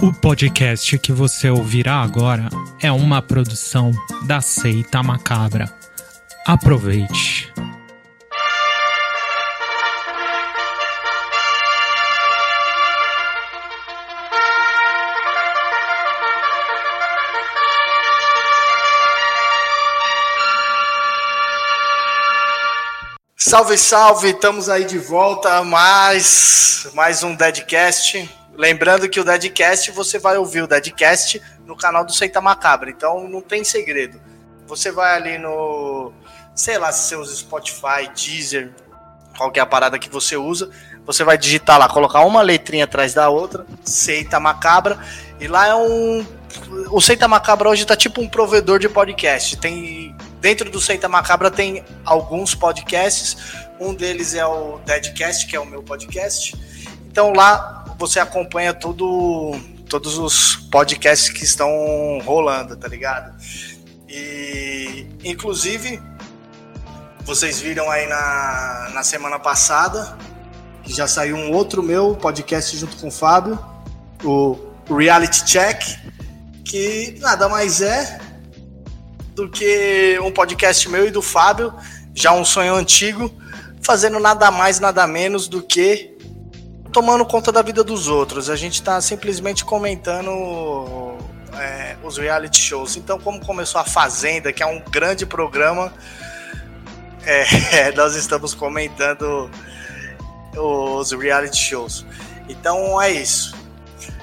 O podcast que você ouvirá agora é uma produção da Seita Macabra. Aproveite. Salve, salve! Estamos aí de volta a mais, mais um Deadcast. Lembrando que o Deadcast você vai ouvir o Deadcast no canal do Seita Macabra, então não tem segredo. Você vai ali no, sei lá, seus Spotify, Deezer, qualquer parada que você usa, você vai digitar lá, colocar uma letrinha atrás da outra, Seita Macabra, e lá é um. O Seita Macabra hoje tá tipo um provedor de podcast. Tem. Dentro do Seita Macabra tem alguns podcasts. Um deles é o Deadcast, que é o meu podcast. Então lá você acompanha todos os podcasts que estão rolando, tá ligado? E, inclusive, vocês viram aí na, na semana passada que já saiu um outro meu podcast junto com o Fábio, o Reality Check, que nada mais é do que um podcast meu e do Fábio, já um sonho antigo, fazendo nada mais, nada menos do que tomando conta da vida dos outros. A gente está simplesmente comentando é, os reality shows. Então, como começou a Fazenda, que é um grande programa, é, nós estamos comentando os reality shows. Então é isso.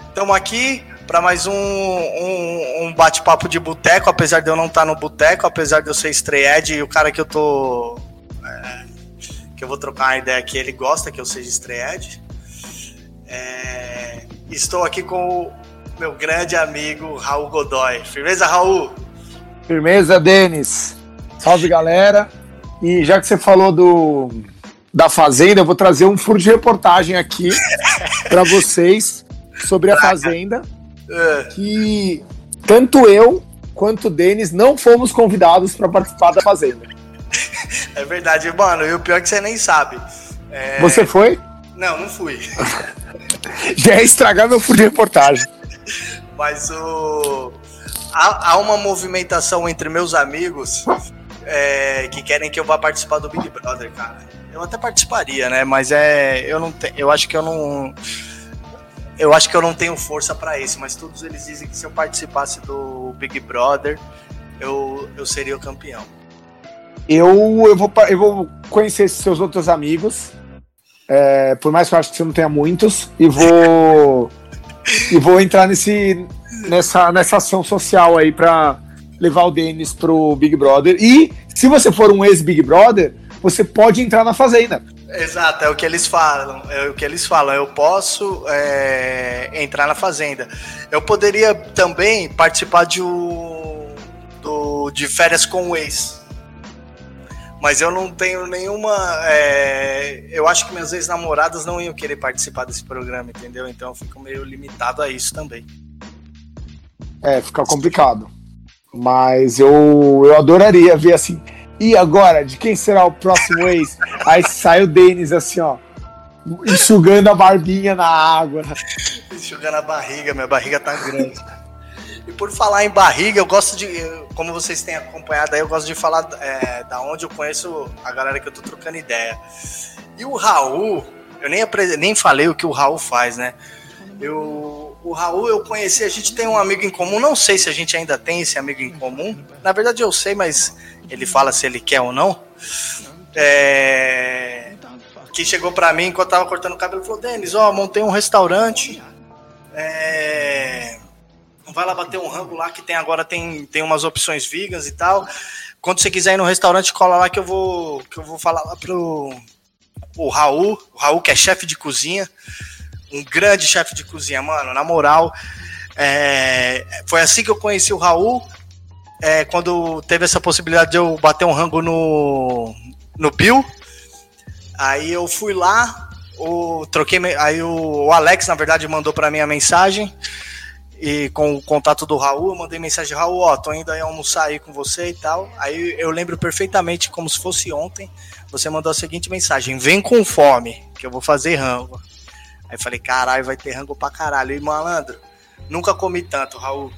Estamos aqui para mais um, um, um bate-papo de boteco, apesar de eu não estar tá no boteco, apesar de eu ser estreed e o cara que eu tô. É, que eu vou trocar uma ideia aqui, ele gosta que eu seja estreed. É, estou aqui com o meu grande amigo Raul Godoy. Firmeza, Raul? Firmeza, Denis. Salve, galera. E já que você falou do da Fazenda, eu vou trazer um furo de reportagem aqui para vocês sobre a Fazenda. É. Que tanto eu quanto o Denis não fomos convidados para participar da Fazenda. É verdade, mano. E o pior é que você nem sabe. É... Você foi? Não, não fui. Já é estragar meu furo de reportagem. Mas o. Há, há uma movimentação entre meus amigos é, que querem que eu vá participar do Big Brother, cara. Eu até participaria, né? Mas é. Eu não te, Eu acho que eu não. Eu acho que eu não tenho força para isso, mas todos eles dizem que se eu participasse do Big Brother, eu, eu seria o campeão. Eu, eu, vou, eu vou conhecer seus outros amigos é, por mais que eu acho que você não tenha muitos, e vou e vou entrar nesse, nessa, nessa ação social aí para levar o Denis pro Big Brother. E se você for um ex-Big Brother, você pode entrar na Fazenda. Exato, é o que eles falam. É o que eles falam. Eu posso é, entrar na Fazenda. Eu poderia também participar de, um, do, de férias com o ex. Mas eu não tenho nenhuma. É... Eu acho que minhas ex-namoradas não iam querer participar desse programa, entendeu? Então eu fico meio limitado a isso também. É, fica complicado. Mas eu, eu adoraria ver assim. E agora, de quem será o próximo ex? Aí sai o Denis assim, ó. Enxugando a barbinha na água. Enxugando a barriga, minha barriga tá grande. E por falar em barriga, eu gosto de, como vocês têm acompanhado aí, eu gosto de falar é, da onde eu conheço a galera que eu tô trocando ideia. E o Raul, eu nem, nem falei o que o Raul faz, né? Eu, o Raul eu conheci, a gente tem um amigo em comum, não sei se a gente ainda tem esse amigo em comum. Na verdade eu sei, mas ele fala se ele quer ou não. É, que chegou para mim enquanto tava cortando o cabelo falou: Denis, ó, montei um restaurante. É, vai lá bater um rango lá que tem agora tem, tem umas opções vegas e tal. Quando você quiser ir no restaurante, cola lá que eu vou que eu vou falar lá pro o Raul, o Raul que é chefe de cozinha, um grande chefe de cozinha, mano, na moral. É, foi assim que eu conheci o Raul, é, quando teve essa possibilidade de eu bater um rango no, no Bill. Aí eu fui lá, o, troquei, aí o, o Alex, na verdade, mandou para mim a mensagem e com o contato do Raul, mandei mensagem, Raul, ó, tô indo aí almoçar aí com você e tal. Aí eu lembro perfeitamente, como se fosse ontem, você mandou a seguinte mensagem, vem com fome, que eu vou fazer rango. Aí falei, caralho, vai ter rango pra caralho. E malandro, Nunca comi tanto, Raul.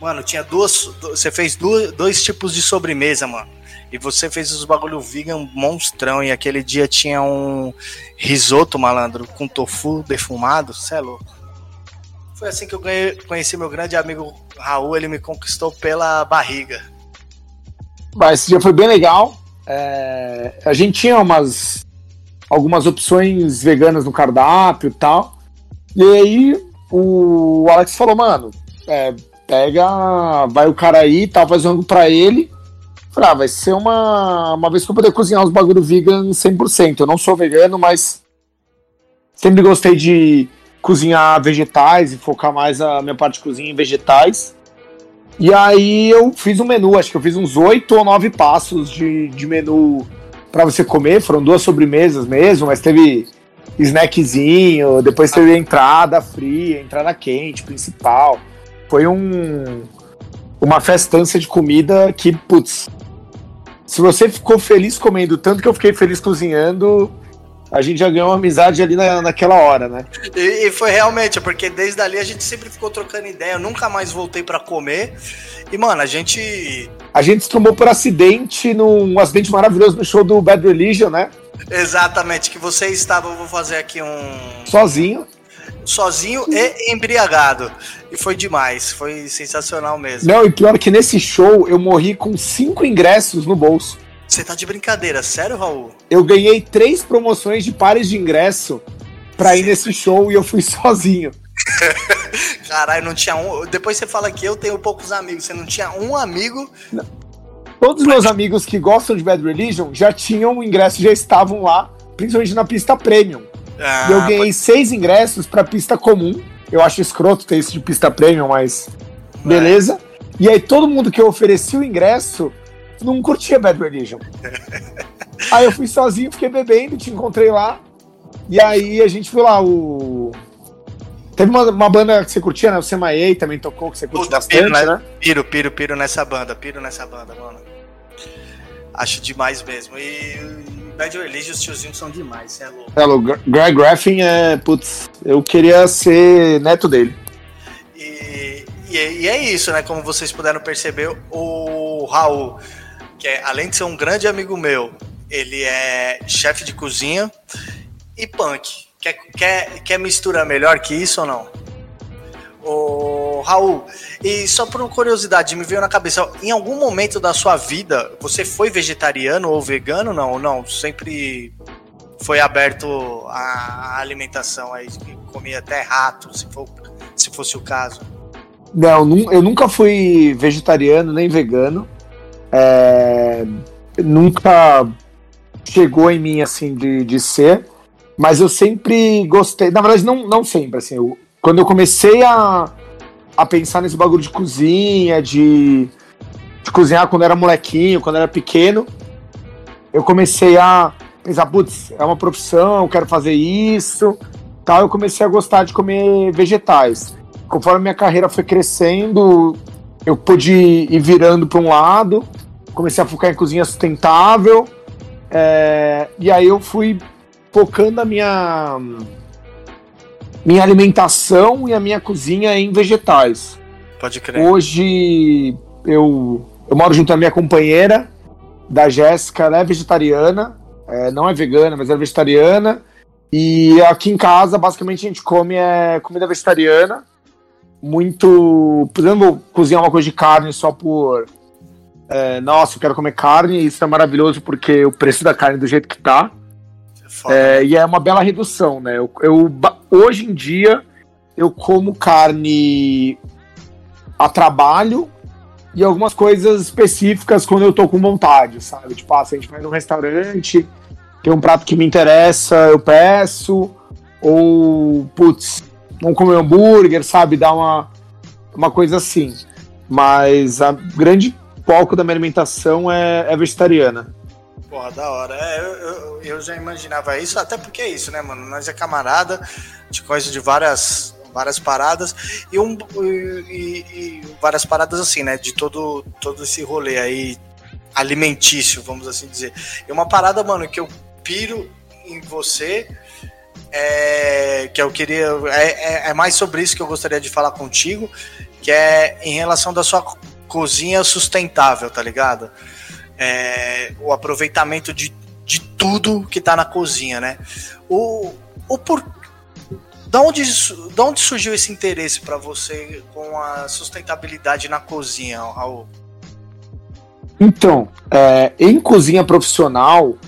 Mano, tinha duas. Você fez duas, dois tipos de sobremesa, mano. E você fez os bagulho vegan monstrão. E aquele dia tinha um risoto, malandro, com tofu defumado. Cê é louco. Foi assim que eu ganhei, conheci meu grande amigo Raul. Ele me conquistou pela barriga. Mas esse dia foi bem legal. É, a gente tinha umas algumas opções veganas no cardápio e tal. E aí o Alex falou, mano, é, pega, vai o cara aí, tá fazendo pra ele. Falei, ah, vai ser uma, uma vez que eu poder cozinhar os bagulho vegan 100%. Eu não sou vegano, mas sempre gostei de cozinhar vegetais e focar mais a minha parte de cozinha em vegetais. E aí eu fiz um menu, acho que eu fiz uns oito ou nove passos de, de menu para você comer. Foram duas sobremesas mesmo, mas teve snackzinho, depois teve entrada fria, entrada quente, principal. Foi um uma festança de comida que, putz, se você ficou feliz comendo tanto que eu fiquei feliz cozinhando, a gente já ganhou uma amizade ali na, naquela hora, né? E, e, foi realmente, porque desde ali a gente sempre ficou trocando ideia, eu nunca mais voltei para comer. E, mano, a gente. A gente se tomou por acidente, num um acidente maravilhoso no show do Bad Religion, né? Exatamente, que você estava, eu vou fazer aqui um. Sozinho. Sozinho e embriagado. E foi demais, foi sensacional mesmo. Não, e pior que nesse show eu morri com cinco ingressos no bolso. Você tá de brincadeira, sério, Raul? Eu ganhei três promoções de pares de ingresso pra ir nesse show e eu fui sozinho. Caralho, não tinha um. Depois você fala que eu tenho poucos amigos. Você não tinha um amigo. Não. Todos os meus amigos que gostam de Bad Religion já tinham o ingresso, já estavam lá, principalmente na pista premium. Ah, e eu ganhei pode... seis ingressos pra pista comum. Eu acho escroto ter isso de pista premium, mas. Beleza. É. E aí todo mundo que eu ofereci o ingresso não curtia Bad Religion. aí eu fui sozinho, fiquei bebendo, te encontrei lá. E aí a gente viu lá o. Teve uma, uma banda que você curtia, né? O Semaei também tocou, que você curte Puta, bastante, piro, né? Piro, piro, piro nessa banda, piro nessa banda, mano. Acho demais mesmo. E Bad Religion, os tiozinhos são demais, é louco. É louco. Greg Graffin é. Putz, eu queria ser neto dele. E, e, e, é isso, né? Como vocês puderam perceber, o Raul que é, além de ser um grande amigo meu, ele é chefe de cozinha e punk. Quer, quer, quer mistura melhor que isso ou não? Ô, Raul, e só por curiosidade, me veio na cabeça, em algum momento da sua vida, você foi vegetariano ou vegano, não? Não? Sempre foi aberto a alimentação aí, comia até rato, se, for, se fosse o caso? Não, eu nunca fui vegetariano nem vegano é, nunca chegou em mim assim de, de ser, mas eu sempre gostei. Na verdade, não, não sempre. Assim, eu, quando eu comecei a, a pensar nesse bagulho de cozinha, de, de cozinhar quando era molequinho, quando era pequeno, eu comecei a pensar, putz, é uma profissão, eu quero fazer isso, tal. Eu comecei a gostar de comer vegetais. Conforme minha carreira foi crescendo, eu pude ir virando para um lado, comecei a focar em cozinha sustentável, é, e aí eu fui focando a minha minha alimentação e a minha cozinha em vegetais. Pode crer. Hoje eu, eu moro junto à minha companheira, da Jéssica, ela é vegetariana, é, não é vegana, mas é vegetariana. E aqui em casa, basicamente, a gente come é, comida vegetariana muito. Por exemplo, cozinhar uma coisa de carne só por. É, nossa, eu quero comer carne, isso é maravilhoso porque o preço da carne é do jeito que tá. É, e é uma bela redução, né? Eu, eu, hoje em dia eu como carne a trabalho e algumas coisas específicas quando eu tô com vontade, sabe? Tipo, ah, se a gente vai num restaurante, tem um prato que me interessa, eu peço. Ou, putz, vamos comer um hambúrguer, sabe? Dar uma, uma coisa assim. Mas a grande foco da minha alimentação é, é vegetariana. Porra, da hora. É, eu, eu, eu, já imaginava isso, até porque é isso, né, mano? Nós é camarada, de coisa de várias, várias paradas e, um, e, e, várias paradas assim, né? De todo, todo esse rolê aí alimentício, vamos assim dizer. E uma parada, mano, que eu piro em você é, que eu queria. É, é, é, mais sobre isso que eu gostaria de falar contigo, que é em relação da sua cozinha sustentável, tá ligado? É, o aproveitamento de, de tudo que tá na cozinha, né? O, o por, da onde, da onde surgiu esse interesse para você com a sustentabilidade na cozinha, Raul? Então, é, em cozinha profissional,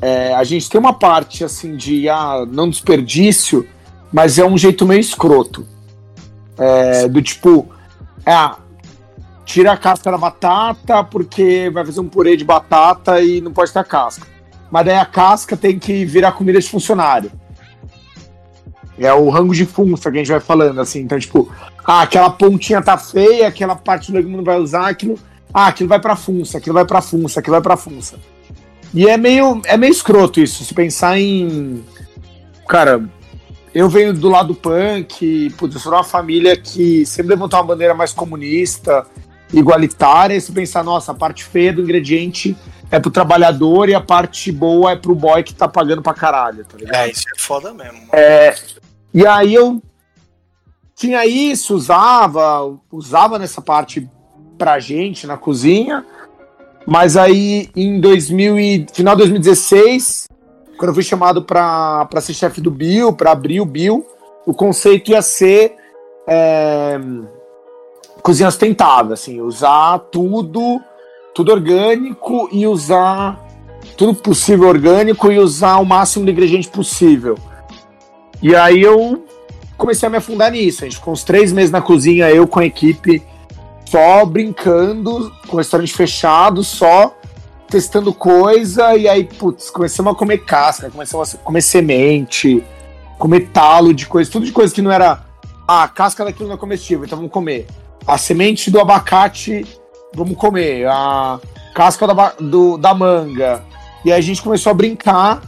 é, a gente tem uma parte assim de ah, não desperdício, mas é um jeito meio escroto. É, do tipo, ah, tira a casca da batata porque vai fazer um purê de batata e não pode ter a casca. Mas daí a casca tem que virar comida de funcionário. É o rango de funça que a gente vai falando, assim. Então, tipo, ah, aquela pontinha tá feia, aquela parte do legume não vai usar, aquilo. Ah, aquilo vai pra funça, aquilo vai pra funça, aquilo vai pra funça. E é meio, é meio escroto isso, se pensar em. Cara, eu venho do lado punk, putz, eu sou de uma família que sempre levantou uma bandeira mais comunista, igualitária, e se pensar, nossa, a parte feia do ingrediente é pro trabalhador e a parte boa é pro boy que tá pagando pra caralho, tá ligado? É, isso é foda mesmo. É, e aí eu tinha isso, usava, usava nessa parte pra gente na cozinha, mas aí, em 2000 e, final de 2016, quando eu fui chamado para ser chefe do Bill, para abrir o Bill, o conceito ia ser é, cozinha sustentável, assim, usar tudo, tudo orgânico e usar tudo possível orgânico e usar o máximo de ingrediente possível. E aí eu comecei a me afundar nisso. A gente ficou uns três meses na cozinha, eu com a equipe só brincando, com restaurante fechado, só testando coisa, e aí, putz, começamos a comer casca, começamos a comer semente, comer talo de coisa, tudo de coisa que não era. Ah, a casca daquilo não é comestível, então vamos comer. A semente do abacate, vamos comer. A casca da, do, da manga. E aí a gente começou a brincar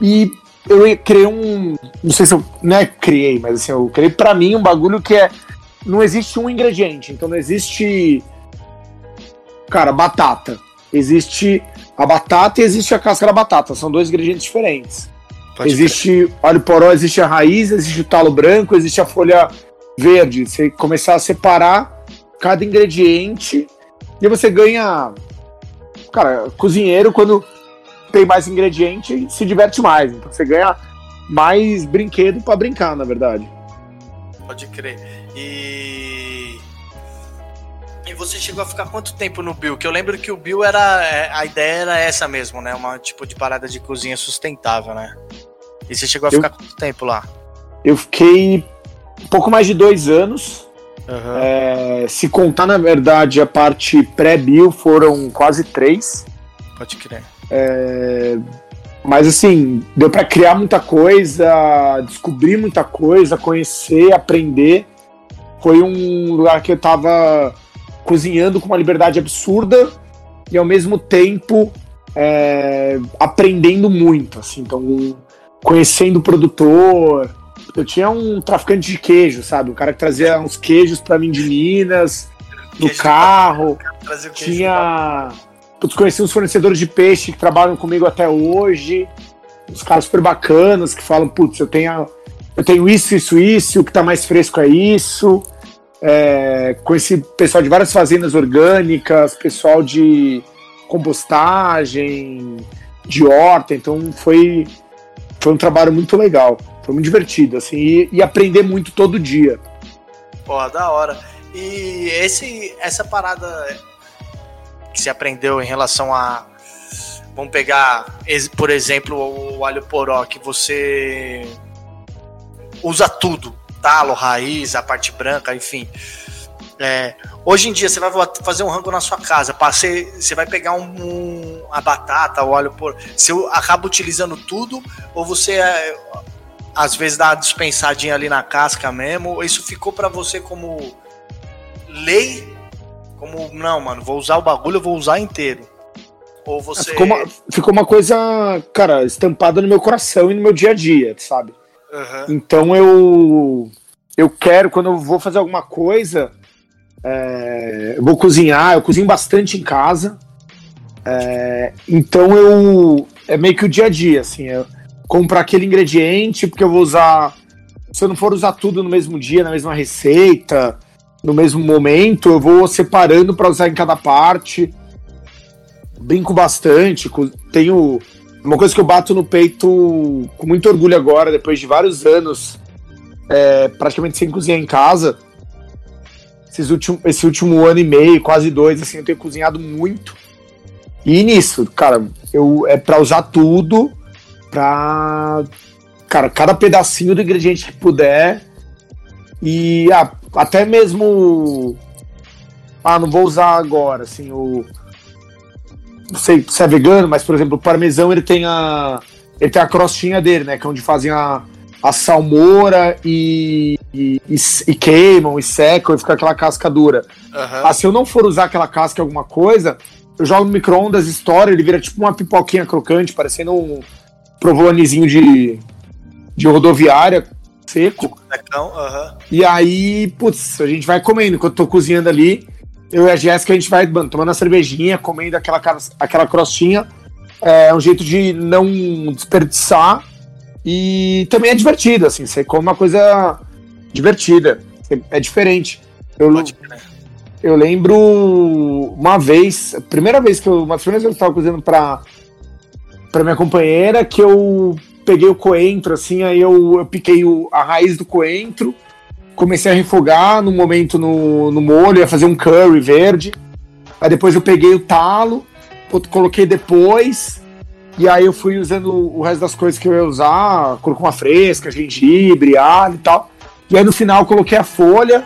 e eu criei um. Não sei se eu. Não é criei, mas assim, eu criei pra mim um bagulho que é não existe um ingrediente. Então não existe. Cara, batata. Existe a batata e existe a casca da batata. São dois ingredientes diferentes. Pode existe ver. óleo poró, existe a raiz, existe o talo branco, existe a folha verde. Você começar a separar cada ingrediente e você ganha. Cara, cozinheiro, quando tem mais ingrediente, se diverte mais. Então você ganha mais brinquedo para brincar, na verdade. Pode crer. E. E você chegou a ficar quanto tempo no Bill? Que eu lembro que o Bill era. É, a ideia era essa mesmo, né? Uma tipo de parada de cozinha sustentável, né? E você chegou a ficar quanto tempo lá? Eu fiquei um pouco mais de dois anos. Uhum. É, se contar, na verdade, a parte pré-Bill foram quase três. Pode crer. É, mas assim, deu para criar muita coisa, descobrir muita coisa, conhecer, aprender. Foi um lugar que eu tava cozinhando com uma liberdade absurda e ao mesmo tempo é, aprendendo muito, assim, então conhecendo o produtor. Eu tinha um traficante de queijo, sabe? Um cara que trazia uns queijos para mim de Minas, no carro. Tinha. Putz, conheci uns fornecedores de peixe que trabalham comigo até hoje. Uns caras super bacanas que falam, putz, eu tenho, eu tenho isso, isso, isso, o que tá mais fresco é isso é, conheci pessoal de várias fazendas orgânicas, pessoal de compostagem, de horta, então foi, foi um trabalho muito legal, foi muito divertido, assim, e, e aprender muito todo dia. Pô, da hora. E esse, essa parada que se aprendeu em relação a. Vamos pegar, por exemplo, o alho poró, que você usa tudo talo, raiz, a parte branca, enfim. É, hoje em dia você vai fazer um rango na sua casa, você, você vai pegar um, um, a batata, o óleo por. Você acaba utilizando tudo, ou você é, às vezes dá uma dispensadinha ali na casca mesmo? Isso ficou para você como lei? Como, não, mano, vou usar o bagulho, eu vou usar inteiro. Ou você. Ficou uma, ficou uma coisa, cara, estampada no meu coração e no meu dia a dia, sabe? Uhum. Então eu eu quero, quando eu vou fazer alguma coisa, é, eu vou cozinhar, eu cozinho bastante em casa. É, então eu. É meio que o dia a dia, assim. Eu, comprar aquele ingrediente, porque eu vou usar. Se eu não for usar tudo no mesmo dia, na mesma receita, no mesmo momento, eu vou separando para usar em cada parte. Brinco bastante, tenho uma coisa que eu bato no peito com muito orgulho agora, depois de vários anos, é, praticamente sem cozinhar em casa. Esses últimos, esse último ano e meio, quase dois, assim, eu tenho cozinhado muito. E nisso, cara, eu é para usar tudo, pra. Cara, cada pedacinho do ingrediente que puder. E ah, até mesmo. Ah, não vou usar agora, assim, o não sei se é vegano, mas, por exemplo, o parmesão ele tem a. Ele tem a crostinha dele, né? Que é onde fazem a, a salmoura e, e, e, queimam e secam e fica aquela casca dura. Uhum. Ah, se eu não for usar aquela casca em alguma coisa, eu jogo no micro-ondas, estoura, ele vira tipo uma pipoquinha crocante, parecendo um provolonezinho de, de rodoviária seco. Uhum. E aí, putz, a gente vai comendo. Enquanto eu tô cozinhando ali, eu e a Jéssica, a gente vai mano, tomando a cervejinha, comendo aquela, aquela crostinha. É um jeito de não desperdiçar. E também é divertido, assim, você come uma coisa divertida. É diferente. Eu, eu lembro uma vez, a primeira vez que eu. Uma das primeiras vezes que eu estava cozinhando pra, pra minha companheira, que eu peguei o coentro, assim, aí eu, eu piquei o, a raiz do coentro comecei a refogar no momento no, no molho, ia fazer um curry verde. Aí depois eu peguei o talo, coloquei depois, e aí eu fui usando o resto das coisas que eu ia usar, cúrcuma fresca, gengibre, alho e tal. E aí no final coloquei a folha,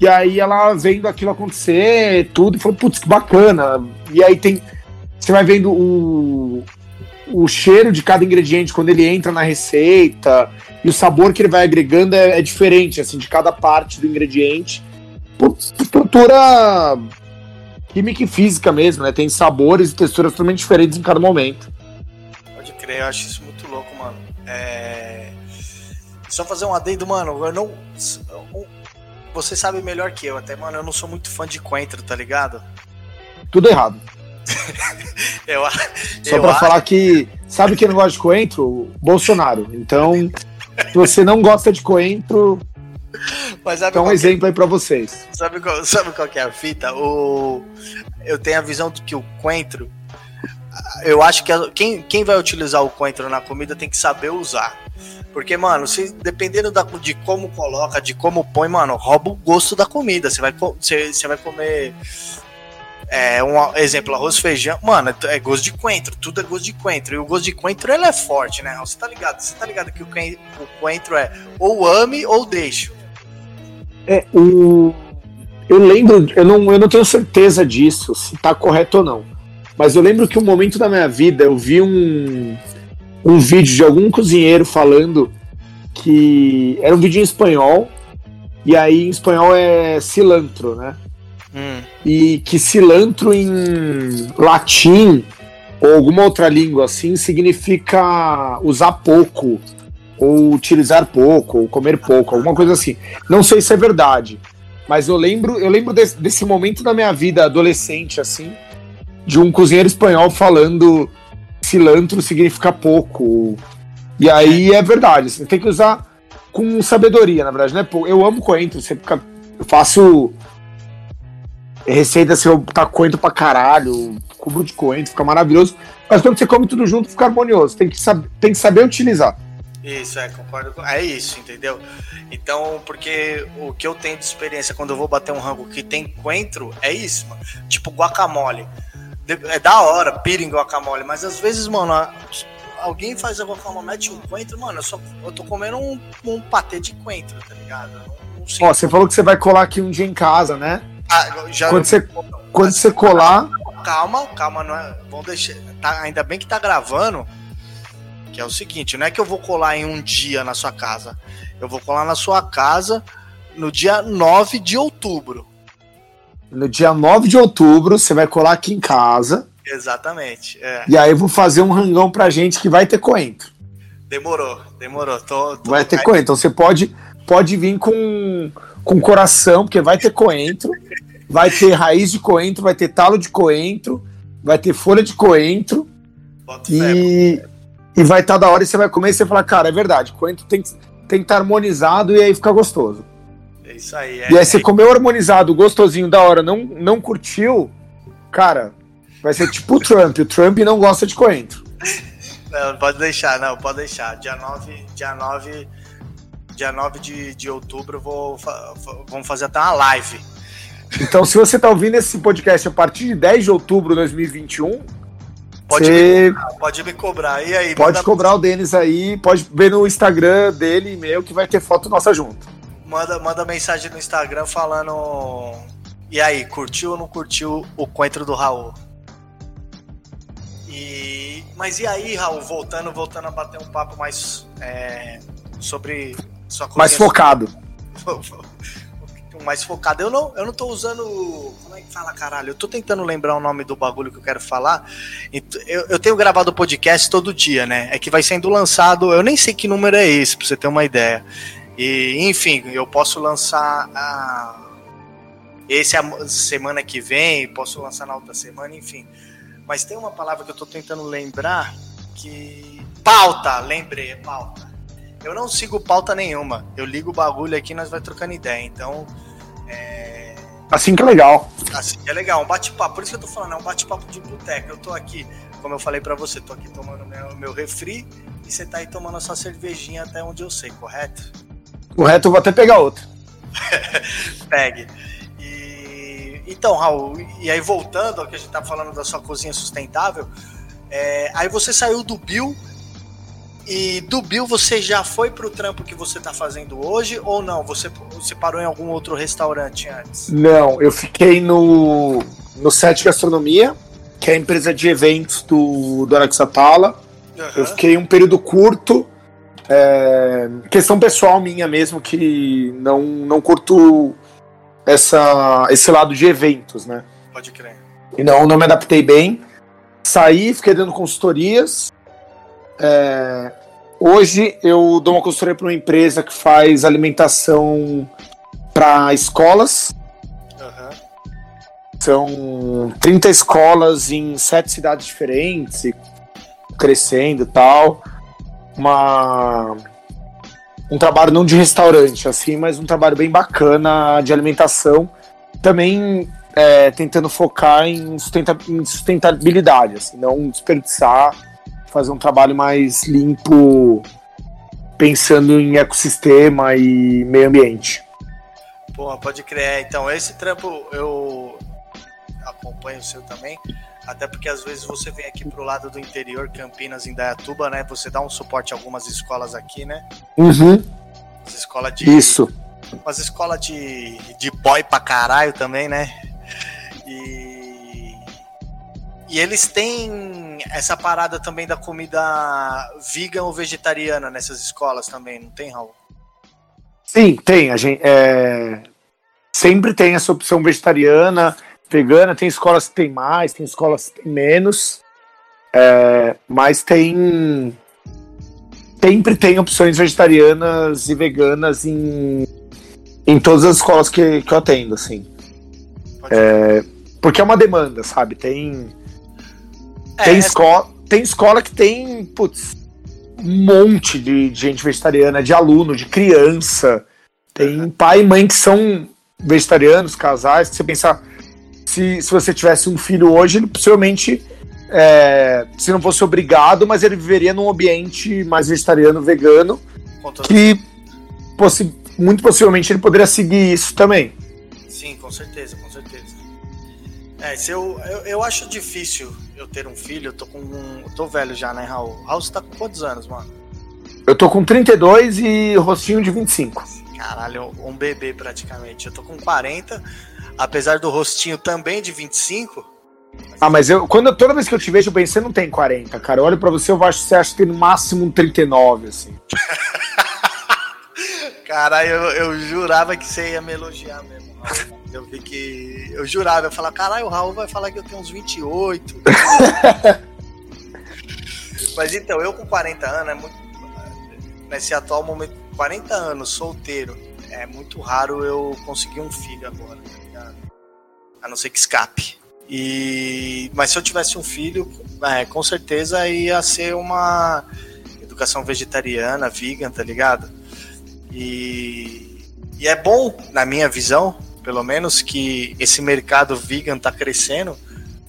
e aí ela vendo aquilo acontecer, tudo, e falou, putz, que bacana. E aí tem. Você vai vendo o, o cheiro de cada ingrediente quando ele entra na receita e o sabor que ele vai agregando é, é diferente, assim, de cada parte do ingrediente. Por estrutura química e física mesmo, né? Tem sabores e texturas totalmente diferentes em cada momento. Pode crer, eu acho isso muito louco, mano. É... Só fazer um adendo, mano, eu não... Você sabe melhor que eu até, mano, eu não sou muito fã de coentro, tá ligado? Tudo errado. Eu, Só eu pra acho... falar que. Sabe quem não gosta de coentro? Bolsonaro. Então, se você não gosta de coentro. Mas então, um exemplo aí pra vocês. Sabe qual, sabe qual que é a fita? O... Eu tenho a visão de que o coentro. Eu acho que a... quem, quem vai utilizar o coentro na comida tem que saber usar. Porque, mano, se dependendo da, de como coloca, de como põe, mano, rouba o gosto da comida. Você vai, você, você vai comer é, um exemplo, arroz feijão, mano, é gosto de coentro, tudo é gosto de coentro. E o gosto de coentro ele é forte, né? Você tá ligado? Você tá ligado que o coentro é ou ame ou deixe. É, o. Eu lembro, eu não, eu não tenho certeza disso, se tá correto ou não. Mas eu lembro que um momento da minha vida eu vi um, um vídeo de algum cozinheiro falando que era um vídeo em espanhol, e aí em espanhol é cilantro, né? Hum. E que cilantro em latim ou alguma outra língua assim significa usar pouco, ou utilizar pouco, ou comer pouco, alguma coisa assim. Não sei se é verdade, mas eu lembro, eu lembro desse, desse momento da minha vida adolescente assim, de um cozinheiro espanhol falando cilantro significa pouco. E aí é verdade, você tem que usar com sabedoria, na verdade, né? Eu amo coentro, eu faço receita se eu tá coentro pra caralho, cubro de coentro, fica maravilhoso. Mas quando você come tudo junto, fica harmonioso. Tem que, saber, tem que saber utilizar. Isso, é, concordo. Com... É isso, entendeu? Então, porque o que eu tenho de experiência quando eu vou bater um rango que tem coentro, é isso, mano. Tipo guacamole. É da hora, pira em guacamole, mas às vezes, mano, alguém faz a guacamole, mete um coentro, mano, eu, só, eu tô comendo um, um patê de coentro, tá ligado? Ó, você falou que você vai colar aqui um dia em casa, né? Ah, já quando você, quando você colar. Calma, calma, não é. Vamos deixar. Tá, ainda bem que tá gravando. Que é o seguinte, não é que eu vou colar em um dia na sua casa. Eu vou colar na sua casa no dia 9 de outubro. No dia 9 de outubro, você vai colar aqui em casa. Exatamente. É. E aí eu vou fazer um rangão pra gente que vai ter coentro. Demorou, demorou. Tô, tô vai ter coentro. Então você pode, pode vir com com coração, porque vai ter coentro, vai ter raiz de coentro, vai ter talo de coentro, vai ter folha de coentro. E, e vai estar tá da hora e você vai comer e você fala, cara, é verdade, coentro tem, tem que estar tá harmonizado e aí fica gostoso. É isso aí. É, e aí você é. comeu harmonizado, gostosinho, da hora, não, não curtiu, cara, vai ser tipo o Trump. O Trump não gosta de coentro. Não, pode deixar, não, pode deixar. Dia 9, dia 9, dia 9 de, de outubro vou, vamos fazer até uma live. Então, se você está ouvindo esse podcast a partir de 10 de outubro de 2021, pode, você... me, cobrar, pode me cobrar. E aí? Pode cobrar o Denis aí, pode ver no Instagram dele e meu que vai ter foto nossa junto. Manda, manda mensagem no Instagram falando. E aí, curtiu ou não curtiu o coentro do Raul? E, mas e aí, Raul, voltando, voltando a bater um papo mais é, sobre. Mais focado. mais focado. Eu não, eu não tô usando. Como é que fala, caralho? Eu tô tentando lembrar o nome do bagulho que eu quero falar. Eu, eu tenho gravado o podcast todo dia, né? É que vai sendo lançado. Eu nem sei que número é esse, pra você ter uma ideia. E, enfim, eu posso lançar a. Esse a semana que vem, posso lançar na outra semana, enfim. Mas tem uma palavra que eu tô tentando lembrar que. Pauta! Lembrei, é pauta. Eu não sigo pauta nenhuma. Eu ligo o bagulho aqui e nós vai trocando ideia. Então, é... Assim que é legal. Assim que é legal, um bate-papo. Por isso que eu tô falando, é um bate-papo de boteca. Eu tô aqui, como eu falei para você, tô aqui tomando meu, meu refri e você tá aí tomando a sua cervejinha até onde eu sei, correto? Correto, eu vou até pegar outra. Pegue. E, então, Raul, e aí voltando ao que a gente tá falando da sua cozinha sustentável, é, aí você saiu do Bill e do Bill, você já foi pro trampo que você tá fazendo hoje ou não? Você, você parou em algum outro restaurante antes? Não, eu fiquei no, no Sete Gastronomia, que é a empresa de eventos do, do Araxatala. Uhum. Eu fiquei um período curto. É, questão pessoal minha mesmo, que não, não curto essa, esse lado de eventos, né? Pode crer. E não, não me adaptei bem. Saí, fiquei dando consultorias. É, Hoje eu dou uma consultoria para uma empresa que faz alimentação para escolas. Uhum. São 30 escolas em sete cidades diferentes, crescendo e tal. Uma, um trabalho não de restaurante, assim, mas um trabalho bem bacana de alimentação. Também é, tentando focar em, sustentabilidade, assim, não desperdiçar fazer um trabalho mais limpo, pensando em ecossistema e meio ambiente. Pô, pode crer. Então, esse trampo eu acompanho o seu também. Até porque às vezes você vem aqui pro lado do interior, Campinas, em Dayatuba, né? Você dá um suporte a algumas escolas aqui, né? Uhum. As escolas de. Isso. Umas escolas de, de boy pra caralho também, né? E e eles têm essa parada também da comida vegan ou vegetariana nessas escolas também, não tem, Raul? Sim, tem. A gente, é... Sempre tem essa opção vegetariana, vegana. Tem escolas que tem mais, tem escolas que tem menos. É... Mas tem. Sempre tem opções vegetarianas e veganas em, em todas as escolas que, que eu atendo, assim. É... Porque é uma demanda, sabe? Tem é, tem, escola, tem escola que tem, putz, um monte de, de gente vegetariana, de aluno, de criança. Tem uhum. pai e mãe que são vegetarianos, casais, que você pensar, se, se você tivesse um filho hoje, ele possivelmente, é, se não fosse obrigado, mas ele viveria num ambiente mais vegetariano, vegano, que possi muito possivelmente ele poderia seguir isso também. Sim, com certeza, com certeza. É, se eu, eu, eu acho difícil eu ter um filho, eu tô com. Eu tô velho já, né, Raul? Raul, você tá com quantos anos, mano? Eu tô com 32 e rostinho de 25. Caralho, um bebê praticamente. Eu tô com 40, apesar do rostinho também de 25. Ah, mas eu, quando, toda vez que eu te vejo, eu penso, você não tem 40, cara. Eu olho pra você, eu acho que você acha que tem no máximo um 39, assim. Caralho, eu, eu jurava que você ia me elogiar mesmo. Eu vi que. Eu jurava, eu falava, caralho, o Raul vai falar que eu tenho uns 28. Mas então, eu com 40 anos, é muito. Nesse atual momento, 40 anos, solteiro, é muito raro eu conseguir um filho agora, tá A não ser que escape. E... Mas se eu tivesse um filho, é, com certeza ia ser uma. educação vegetariana, vegan, tá ligado? E, e é bom, na minha visão, pelo menos, que esse mercado vegan tá crescendo,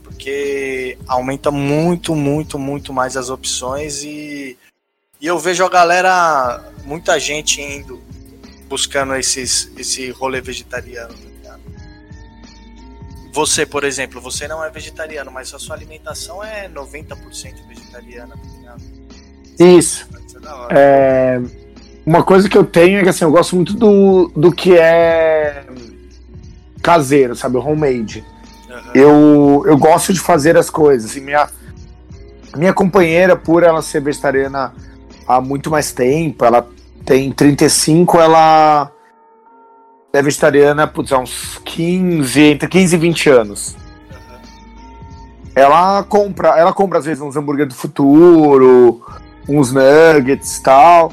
porque aumenta muito, muito, muito mais as opções e, e eu vejo a galera, muita gente indo buscando esses, esse rolê vegetariano. Tá você, por exemplo, você não é vegetariano, mas a sua alimentação é 90% vegetariana, tá? Isso. É, uma coisa que eu tenho é que assim, eu gosto muito do, do que é caseiro, sabe? Homemade. Uhum. Eu, eu gosto de fazer as coisas. E minha, minha companheira, por ela ser vegetariana há muito mais tempo, ela tem 35, ela é vegetariana putz, há uns 15, entre 15 e 20 anos. Ela compra, ela compra às vezes uns hambúrguer do futuro, uns nuggets e tal.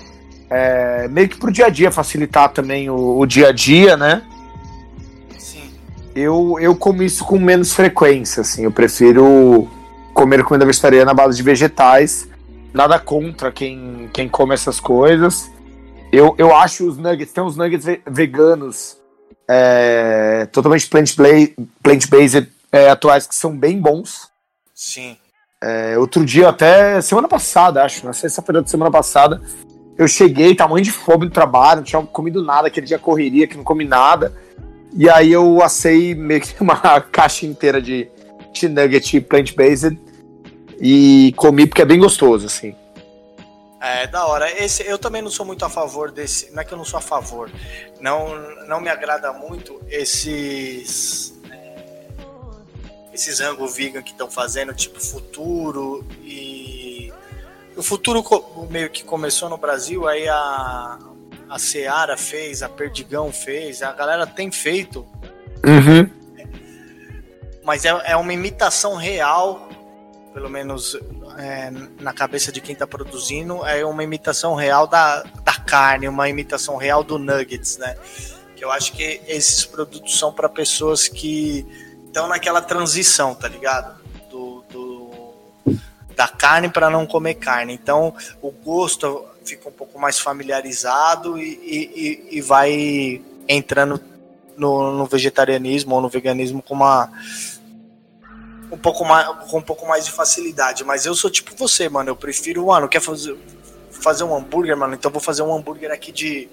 É, meio que pro dia a dia, facilitar também o, o dia a dia, né? Eu, eu como isso com menos frequência, assim. Eu prefiro comer comida vegetariana à base de vegetais. Nada contra quem, quem come essas coisas. Eu, eu acho os nuggets, tem uns nuggets veganos é, totalmente plant-based plant é, atuais que são bem bons. Sim. É, outro dia, até semana passada, acho, na sexta-feira da semana passada, eu cheguei, tamanho de fome do trabalho, não tinha comido nada, aquele dia correria, que não comi nada. E aí eu assei meio que uma caixa inteira de, nugget plant-based e comi porque é bem gostoso, assim. É, da hora. Esse, eu também não sou muito a favor desse. Não é que eu não sou a favor. Não, não me agrada muito esses. É, esses rango vegan que estão fazendo, tipo futuro. E. O futuro meio que começou no Brasil, aí a, a Seara fez, a Perdigão fez, a galera tem feito. Uhum. Mas é, é uma imitação real, pelo menos é, na cabeça de quem está produzindo, é uma imitação real da, da carne, uma imitação real do nuggets, né? Que eu acho que esses produtos são para pessoas que estão naquela transição, tá ligado? Do, do da carne para não comer carne. Então, o gosto fica um pouco mais familiarizado e, e, e vai entrando no, no, vegetarianismo ou no veganismo com uma um pouco mais com um pouco mais de facilidade. Mas eu sou tipo você, mano. Eu prefiro, mano, quer fazer fazer um hambúrguer, mano? Então vou fazer um hambúrguer aqui de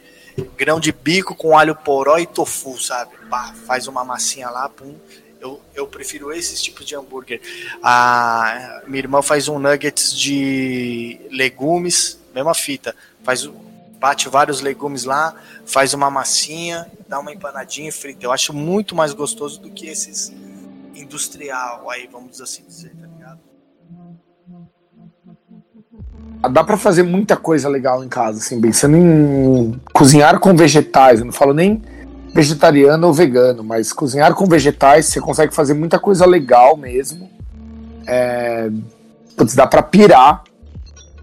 grão de bico com alho poró e tofu, sabe? Pá, faz uma massinha lá, pum. Eu, eu prefiro esses tipos de hambúrguer. A minha irmã faz um nuggets de legumes mesma fita. Faz, bate vários legumes lá, faz uma massinha, dá uma empanadinha e frita. Eu acho muito mais gostoso do que esses industrial aí, vamos assim dizer, tá ligado? Dá para fazer muita coisa legal em casa, assim, pensando em cozinhar com vegetais. Eu não falo nem vegetariano ou vegano, mas cozinhar com vegetais você consegue fazer muita coisa legal mesmo. É, putz, dá para pirar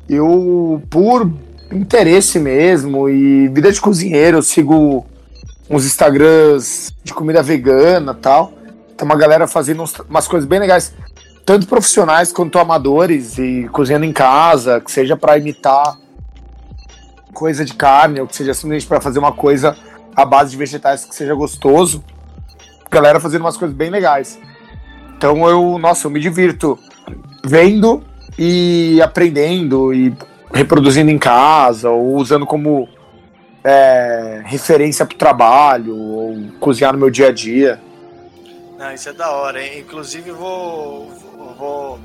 eu, por interesse mesmo e vida de cozinheiro, eu sigo uns Instagrams de comida vegana tal. Tem uma galera fazendo uns, umas coisas bem legais, tanto profissionais quanto amadores e cozinhando em casa, que seja para imitar coisa de carne ou que seja simplesmente para fazer uma coisa à base de vegetais que seja gostoso. Galera fazendo umas coisas bem legais. Então eu, nossa, eu me divirto vendo e aprendendo e reproduzindo em casa, ou usando como é, referência para o trabalho, ou cozinhar no meu dia a dia. Isso é da hora, hein? Inclusive vou. vou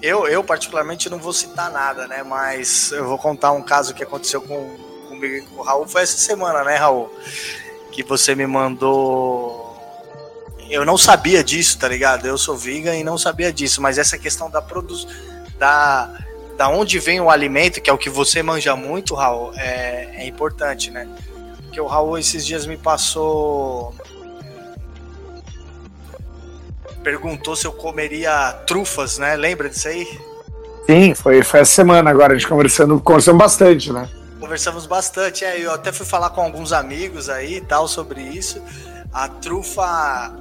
eu, eu, particularmente, não vou citar nada, né? Mas eu vou contar um caso que aconteceu com, comigo e com o Raul. Foi essa semana, né, Raul? Que você me mandou eu não sabia disso, tá ligado? Eu sou vegan e não sabia disso, mas essa questão da produção da, da onde vem o alimento, que é o que você manja muito, Raul, é, é importante, né? Porque o Raul esses dias me passou. Perguntou se eu comeria trufas, né? Lembra disso aí? Sim, foi, foi essa semana agora, a gente conversando, conversamos bastante, né? Conversamos bastante, é, eu até fui falar com alguns amigos aí e tal sobre isso. A trufa.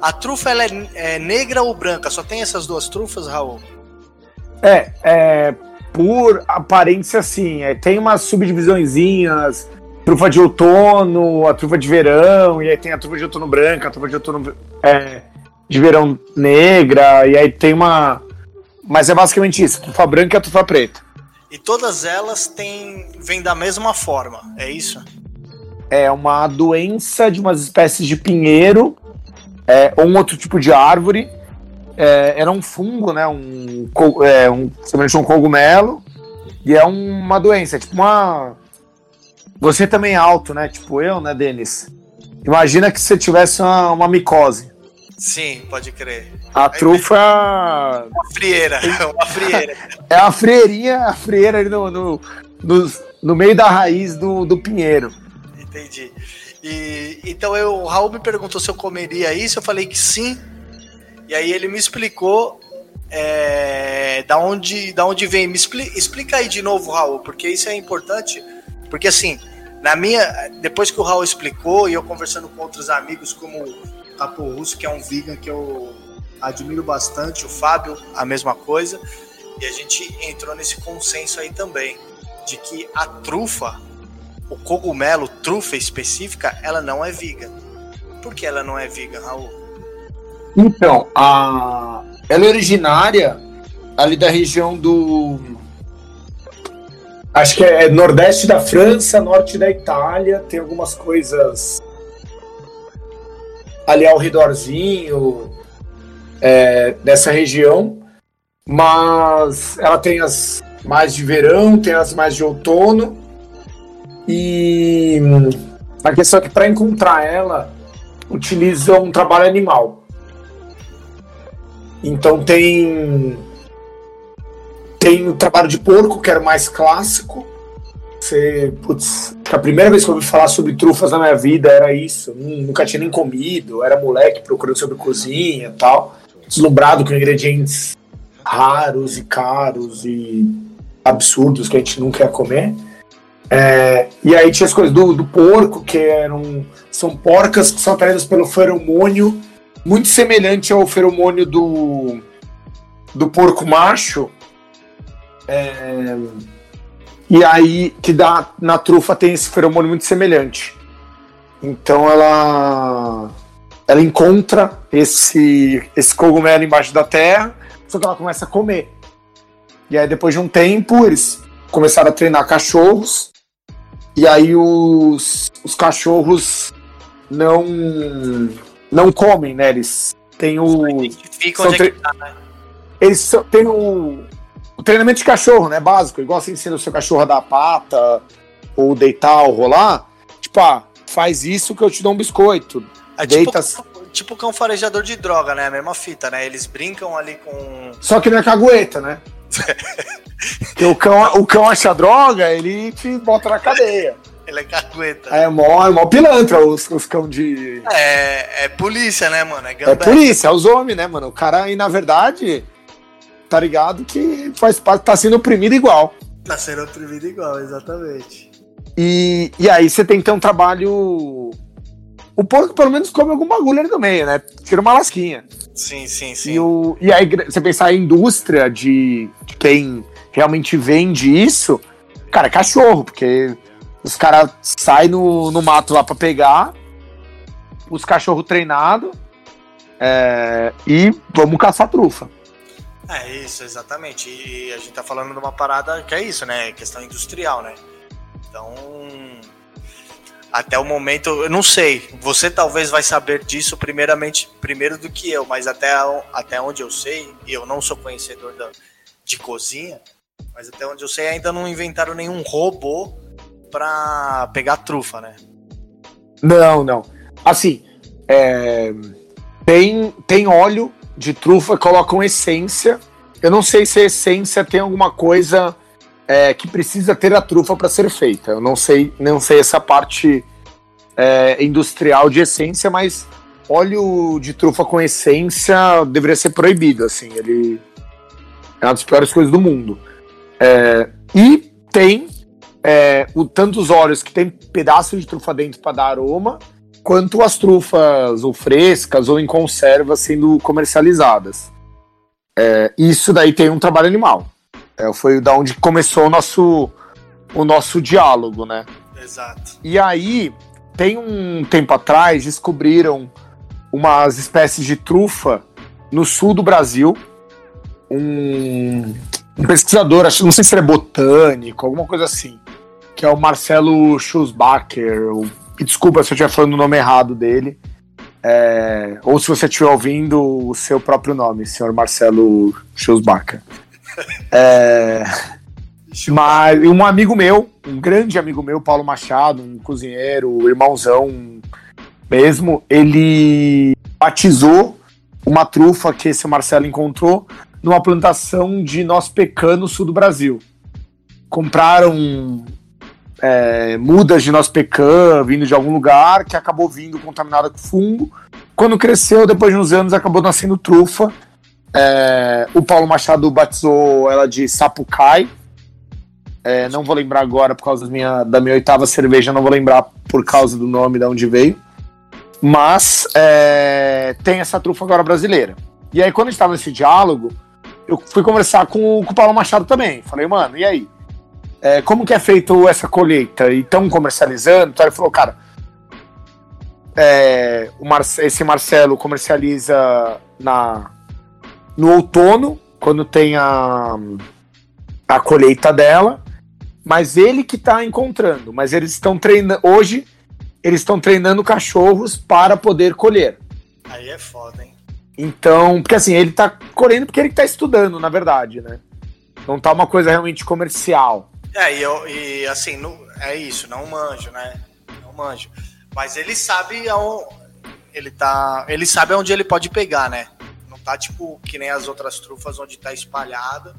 A, trufa ela é, é, negra ou branca? Só tem essas duas trufas, Raul? É, é por aparência, sim. É, tem umas subdivisõezinhas, trufa de outono, a trufa de verão, e aí tem a trufa de outono branca, a trufa de outono é, de verão negra, e aí tem uma. Mas é basicamente isso: trufa branca e a trufa preta. E todas elas têm, vêm da mesma forma, é isso? É uma doença de umas espécies de pinheiro é, ou um outro tipo de árvore. É, era um fungo, né? Um, é, um, um cogumelo. E é uma doença, é tipo uma. Você também é alto, né? Tipo eu, né, Denis? Imagina que você tivesse uma, uma micose. Sim, pode crer. A trufa. Uma frieira, uma frieira. é a frieirinha, a frieira ali no, no, no, no meio da raiz do, do pinheiro. Entendi. E, então eu, o Raul me perguntou se eu comeria isso, eu falei que sim. E aí ele me explicou é, da, onde, da onde vem. Me explica, aí de novo, Raul, porque isso é importante. Porque assim, na minha. Depois que o Raul explicou, e eu conversando com outros amigos, como Capo Russo, que é um vegan que eu admiro bastante, o Fábio, a mesma coisa. E a gente entrou nesse consenso aí também, de que a trufa, o cogumelo, trufa específica, ela não é vegan. Por que ela não é vegan, Raul? Então, a... ela é originária ali da região do. Acho que é nordeste da França, norte da Itália, tem algumas coisas ali ao redorzinho é, dessa região, mas ela tem as mais de verão, tem as mais de outono e a questão é que para encontrar ela utiliza um trabalho animal. Então tem tem o trabalho de porco que era mais clássico você, putz, a primeira vez que eu ouvi falar sobre trufas na minha vida era isso. Nunca tinha nem comido, era moleque procurando sobre cozinha tal. Deslumbrado com ingredientes raros e caros e absurdos que a gente nunca ia comer. É, e aí tinha as coisas do, do porco, que eram. São porcas que são atraídas pelo feromônio, muito semelhante ao feromônio do, do porco macho. É, e aí, que dá, na trufa tem esse feromônio muito semelhante. Então ela ela encontra esse, esse cogumelo embaixo da terra, só que ela começa a comer. E aí, depois de um tempo, eles começaram a treinar cachorros, e aí os, os cachorros não não comem, né? Eles têm o. Identificam onde é que tá, né? Eles têm o, o treinamento de cachorro, né? Básico, igual você ensina o seu cachorro a dar pata, ou deitar, ou rolar. Tipo, ah, faz isso que eu te dou um biscoito. É Deita... tipo, tipo cão farejador de droga, né? A mesma fita, né? Eles brincam ali com. Só que não é cagueta, né? Porque o cão, o cão acha droga, ele te bota na cadeia. Ele é cagueta. É mó, é mó pilantra os, os cão de. É, é polícia, né, mano? É, é polícia, é os homens, né, mano? O cara aí, na verdade, tá ligado? Que faz parte, tá sendo oprimido igual. Tá sendo oprimido igual, exatamente. E, e aí você tem que ter um trabalho. O porco pelo menos come algum bagulho ali no meio, né? Tira uma lasquinha. Sim, sim, sim. E, o, e aí você pensar em indústria de, de quem realmente vende isso, cara, é cachorro, porque os caras saem no, no mato lá pra pegar, os cachorros treinados, é, e vamos caçar trufa. É isso, exatamente. E a gente tá falando de uma parada que é isso, né? Questão industrial, né? Então, até o momento, eu não sei. Você talvez vai saber disso primeiramente, primeiro do que eu, mas até, até onde eu sei, e eu não sou conhecedor da, de cozinha, mas até onde eu sei ainda não inventaram nenhum robô para pegar trufa, né? Não, não. Assim, é, tem, tem óleo de trufa colocam essência. Eu não sei se a essência tem alguma coisa é, que precisa ter a trufa para ser feita. Eu não sei, não sei essa parte é, industrial de essência, mas óleo de trufa com essência deveria ser proibido. Assim, ele é uma das piores coisas do mundo. É, e tem é, o, tanto os óleos que tem pedaço de trufa dentro para dar aroma, quanto as trufas ou frescas ou em conserva sendo comercializadas. É, isso daí tem um trabalho animal. É, foi da onde começou o nosso, o nosso diálogo, né? Exato. E aí, tem um tempo atrás, descobriram umas espécies de trufa no sul do Brasil. Um, um pesquisador, acho, não sei se ele é botânico, alguma coisa assim, que é o Marcelo Schusbacher. Desculpa se eu estiver falando o nome errado dele. É, ou se você estiver ouvindo o seu próprio nome, senhor Marcelo Schusbacher. É, mas um amigo meu, um grande amigo meu, Paulo Machado, um cozinheiro, irmãozão mesmo, ele batizou uma trufa que esse Marcelo encontrou numa plantação de noz pecan no sul do Brasil. Compraram é, mudas de noz pecan vindo de algum lugar que acabou vindo contaminada com fungo. Quando cresceu, depois de uns anos, acabou nascendo trufa. É, o Paulo Machado batizou ela de sapucai. É, não vou lembrar agora por causa da minha, da minha oitava cerveja, não vou lembrar por causa do nome de onde veio. Mas é, tem essa trufa agora brasileira. E aí, quando a gente tava nesse diálogo, eu fui conversar com, com o Paulo Machado também. Falei, mano, e aí? É, como que é feito essa colheita? E estão comercializando? Então ele falou, cara, é, Mar esse Marcelo comercializa na, no outono, quando tem a, a colheita dela, mas ele que está encontrando. Mas eles estão treinando. Hoje, eles estão treinando cachorros para poder colher. Aí é foda, hein? Então, porque assim, ele tá colhendo porque ele tá estudando, na verdade, né? Não tá uma coisa realmente comercial. É, e, eu, e assim, não, é isso, não manjo, né? Não manjo. Mas ele sabe aonde ele tá, ele sabe onde ele pode pegar, né? Tá tipo que nem as outras trufas onde tá espalhada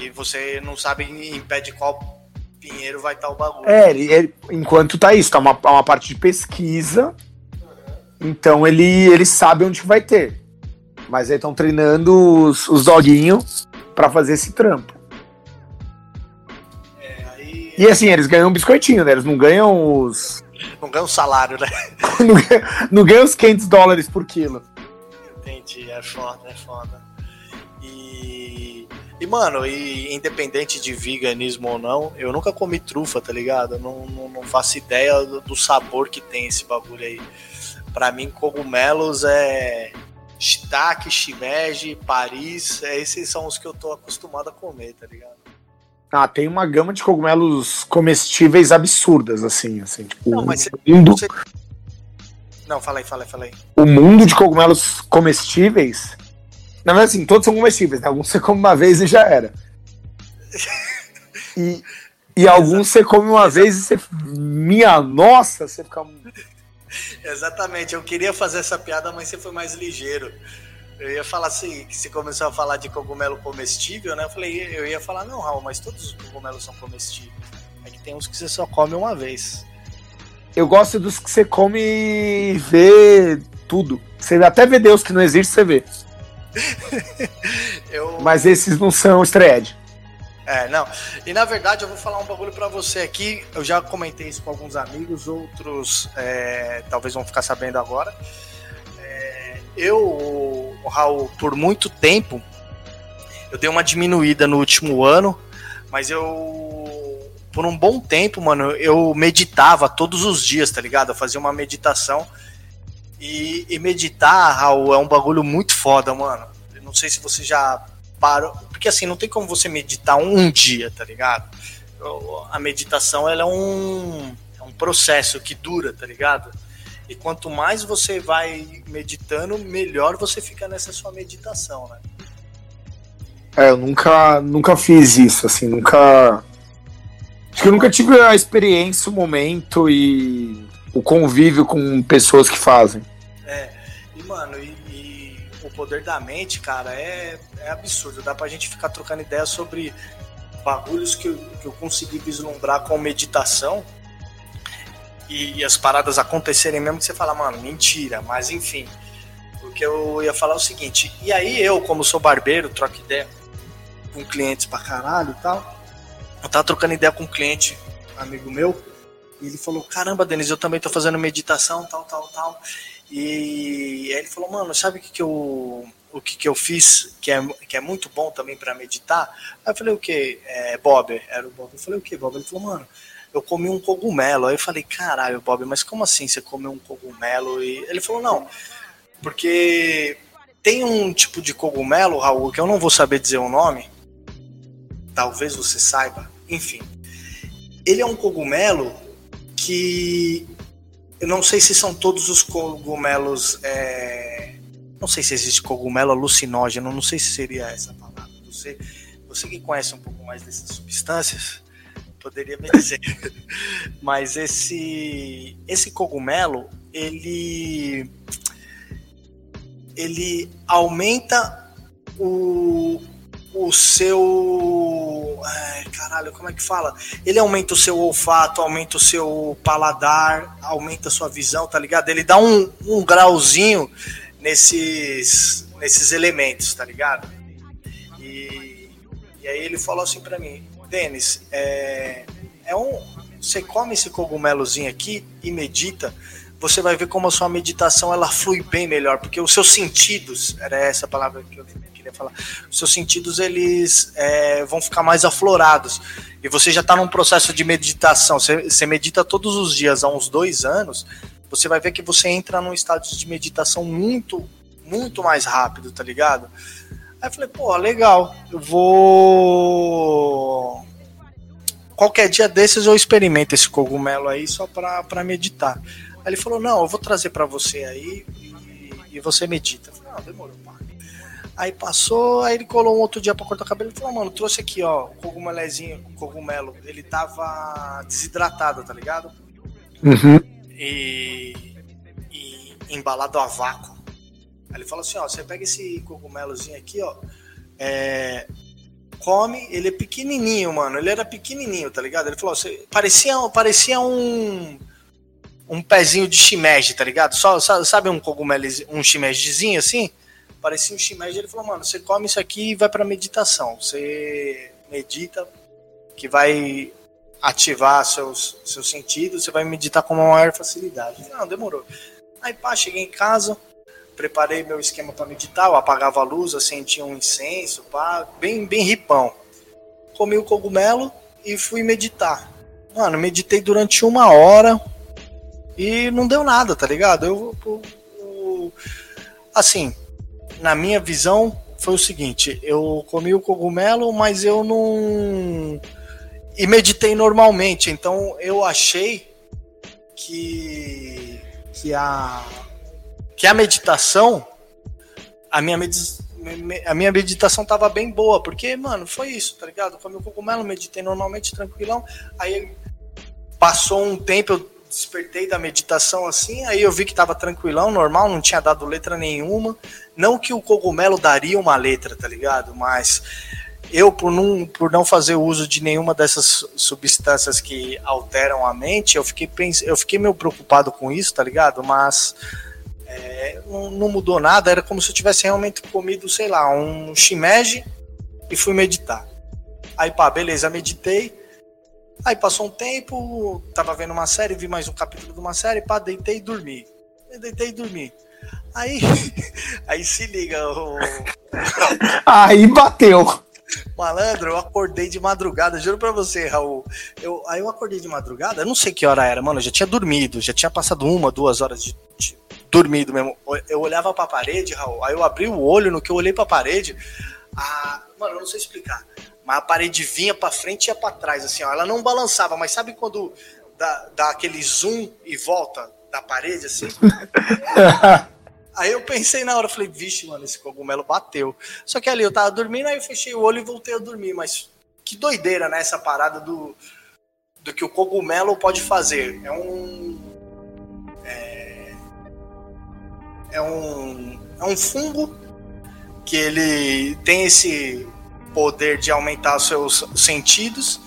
e você não sabe em pé de qual pinheiro vai estar tá o bagulho. É, ele, ele, enquanto tá isso, tá uma, uma parte de pesquisa. Então ele, ele sabe onde vai ter. Mas aí estão treinando os, os doguinhos para fazer esse trampo. É, aí... E assim, eles ganham um biscoitinho, né? Eles não ganham os. Não ganham salário, né? não, ganham, não ganham os 500 dólares por quilo. Entendi, é foda, é foda. E. E, mano, e independente de veganismo ou não, eu nunca comi trufa, tá ligado? Eu não, não, não faço ideia do, do sabor que tem esse bagulho aí. Pra mim, cogumelos é shiitake, shimeji, Paris, esses são os que eu tô acostumado a comer, tá ligado? Ah, tem uma gama de cogumelos comestíveis absurdas, assim, assim, tipo, Não, mas mundo, você- Não, fala aí, fala aí, fala aí. o mundo de cogumelos comestíveis, na verdade, assim, todos são comestíveis, né? Alguns você come uma vez e já era. E, e alguns você come uma vez e você, minha nossa, você fica Exatamente, eu queria fazer essa piada, mas você foi mais ligeiro. Eu ia falar assim, que você começou a falar de cogumelo comestível, né? Eu falei, eu ia falar, não, Raul, mas todos os cogumelos são comestíveis. É que tem uns que você só come uma vez. Eu gosto dos que você come e vê tudo. Você até vê Deus que não existe, você vê. Eu... Mas esses não são estreed. É, não. E na verdade eu vou falar um bagulho pra você aqui. Eu já comentei isso com alguns amigos, outros é, talvez vão ficar sabendo agora. É, eu, Raul, por muito tempo, eu dei uma diminuída no último ano, mas eu, por um bom tempo, mano, eu meditava todos os dias, tá ligado? Eu fazia uma meditação. E, e meditar, Raul, é um bagulho muito foda, mano. Eu não sei se você já parou. Porque assim, não tem como você meditar um, dia, tá ligado? A meditação ela é um, é um processo que dura, tá ligado? E quanto mais você vai meditando, melhor você fica nessa sua meditação, né? É, eu nunca, nunca fiz isso, assim, nunca. Que eu nunca tive a experiência, o momento e o convívio com pessoas que fazem. E, mano, e, e o poder da mente, cara, é, é absurdo. Dá pra gente ficar trocando ideia sobre bagulhos que eu, que eu consegui vislumbrar com meditação e, as paradas acontecerem mesmo que você fala, mano, mentira, mas enfim. Porque eu ia falar o seguinte, e aí eu, como sou barbeiro, troco ideia com clientes pra caralho e tal. Eu tava trocando ideia com um cliente, amigo meu, e ele falou, caramba, Denis, eu também tô fazendo meditação, tal, tal, tal. E aí ele falou, mano, sabe o que, que eu o que, que eu fiz, que é, que é muito bom também para meditar. Aí eu falei, o que? É, Bob, era o Bob. Eu falei, o que, Bob? Ele falou, mano, eu comi um cogumelo. Aí eu falei, caralho, Bob, mas como assim você comeu um cogumelo? E ele falou, não, porque tem um tipo de cogumelo, Raul, que eu não vou saber dizer o nome, talvez você saiba, enfim. Ele é um cogumelo que eu não sei se são todos os cogumelos. É... Não sei se existe cogumelo alucinógeno, não sei se seria essa palavra. Você, você que conhece um pouco mais dessas substâncias, poderia me dizer. Mas esse, esse cogumelo, ele, ele aumenta o, o seu. Ai, caralho, como é que fala? Ele aumenta o seu olfato, aumenta o seu paladar, aumenta a sua visão, tá ligado? Ele dá um, um grauzinho nesses, nesses elementos, tá ligado? E, e aí ele falou assim para mim: Denis, é, é um. Você come esse cogumelozinho aqui e medita você vai ver como a sua meditação ela flui bem melhor, porque os seus sentidos, era essa palavra que eu queria falar, os seus sentidos eles é, vão ficar mais aflorados. E você já está num processo de meditação, você, você medita todos os dias há uns dois anos, você vai ver que você entra num estado de meditação muito, muito mais rápido, tá ligado? Aí eu falei, pô, legal, eu vou. Qualquer dia desses eu experimento esse cogumelo aí só pra meditar. Aí ele falou: Não, eu vou trazer para você aí e, e, você medita. Eu falei: Não, demorou, pá. Aí passou, aí ele colou um outro dia para cortar o cabelo e falou: Mano, trouxe aqui, ó, o cogumelezinho, o cogumelo. Ele tava desidratado, tá ligado? Uhum. E, e embalado a vácuo. Aí ele falou assim: Ó, você pega esse cogumelozinho aqui, ó. É, come, ele é pequenininho, mano. Ele era pequenininho, tá ligado? Ele falou, parecia, parecia um um pezinho de shimeji, tá ligado? Só, sabe um cogumelo, um shimejizinho assim? Parecia um shimeji. Ele falou, mano, você come isso aqui e vai pra meditação. Você medita, que vai ativar seus, seus sentidos, você vai meditar com maior facilidade. Não, demorou. Aí, pá, cheguei em casa, preparei meu esquema para meditar, eu apagava a luz, acendia um incenso, pá, bem, bem ripão. Comi o cogumelo e fui meditar. Mano, meditei durante uma hora, e não deu nada, tá ligado? Eu, eu, eu, assim, na minha visão foi o seguinte, eu comi o cogumelo, mas eu não e meditei normalmente, então eu achei que que a que a meditação a minha a minha meditação tava bem boa, porque, mano, foi isso, tá ligado? Comi o cogumelo, meditei normalmente, tranquilão. Aí passou um tempo, eu despertei da meditação assim, aí eu vi que tava tranquilão, normal, não tinha dado letra nenhuma. Não que o cogumelo daria uma letra, tá ligado? Mas eu, por não, por não fazer uso de nenhuma dessas substâncias que alteram a mente, eu fiquei, pens... eu fiquei meio preocupado com isso, tá ligado? Mas é, não, não, mudou nada, era como se eu tivesse realmente comido, sei lá, um shimeji e fui meditar. Aí, pá, beleza, meditei Aí passou um tempo, tava vendo uma série, vi mais um capítulo de uma série, pá, deitei e dormi. deitei e dormi. Aí, aí se liga, o... aí bateu. Malandro, eu acordei de madrugada, juro pra você, Raul. Eu, aí eu acordei de madrugada, eu não sei que hora era, mano, eu já tinha dormido, já tinha passado uma, duas horas de, de dormido mesmo. Eu olhava pra parede, Raul, aí eu abri o olho, no que eu olhei pra parede, a... mano, eu não sei explicar mas a parede vinha para frente e ia para trás, assim, ó. Ela não balançava, mas sabe quando dá, dá aquele zoom e volta da parede, assim? aí eu pensei na hora, falei, vixe, mano, esse cogumelo bateu. Só que ali eu tava dormindo, aí eu fechei o olho e voltei a dormir, mas que doideira, né, essa parada do, do que o cogumelo pode fazer. É um. É, é um. É um fungo que ele tem esse poder de aumentar os seus sentidos.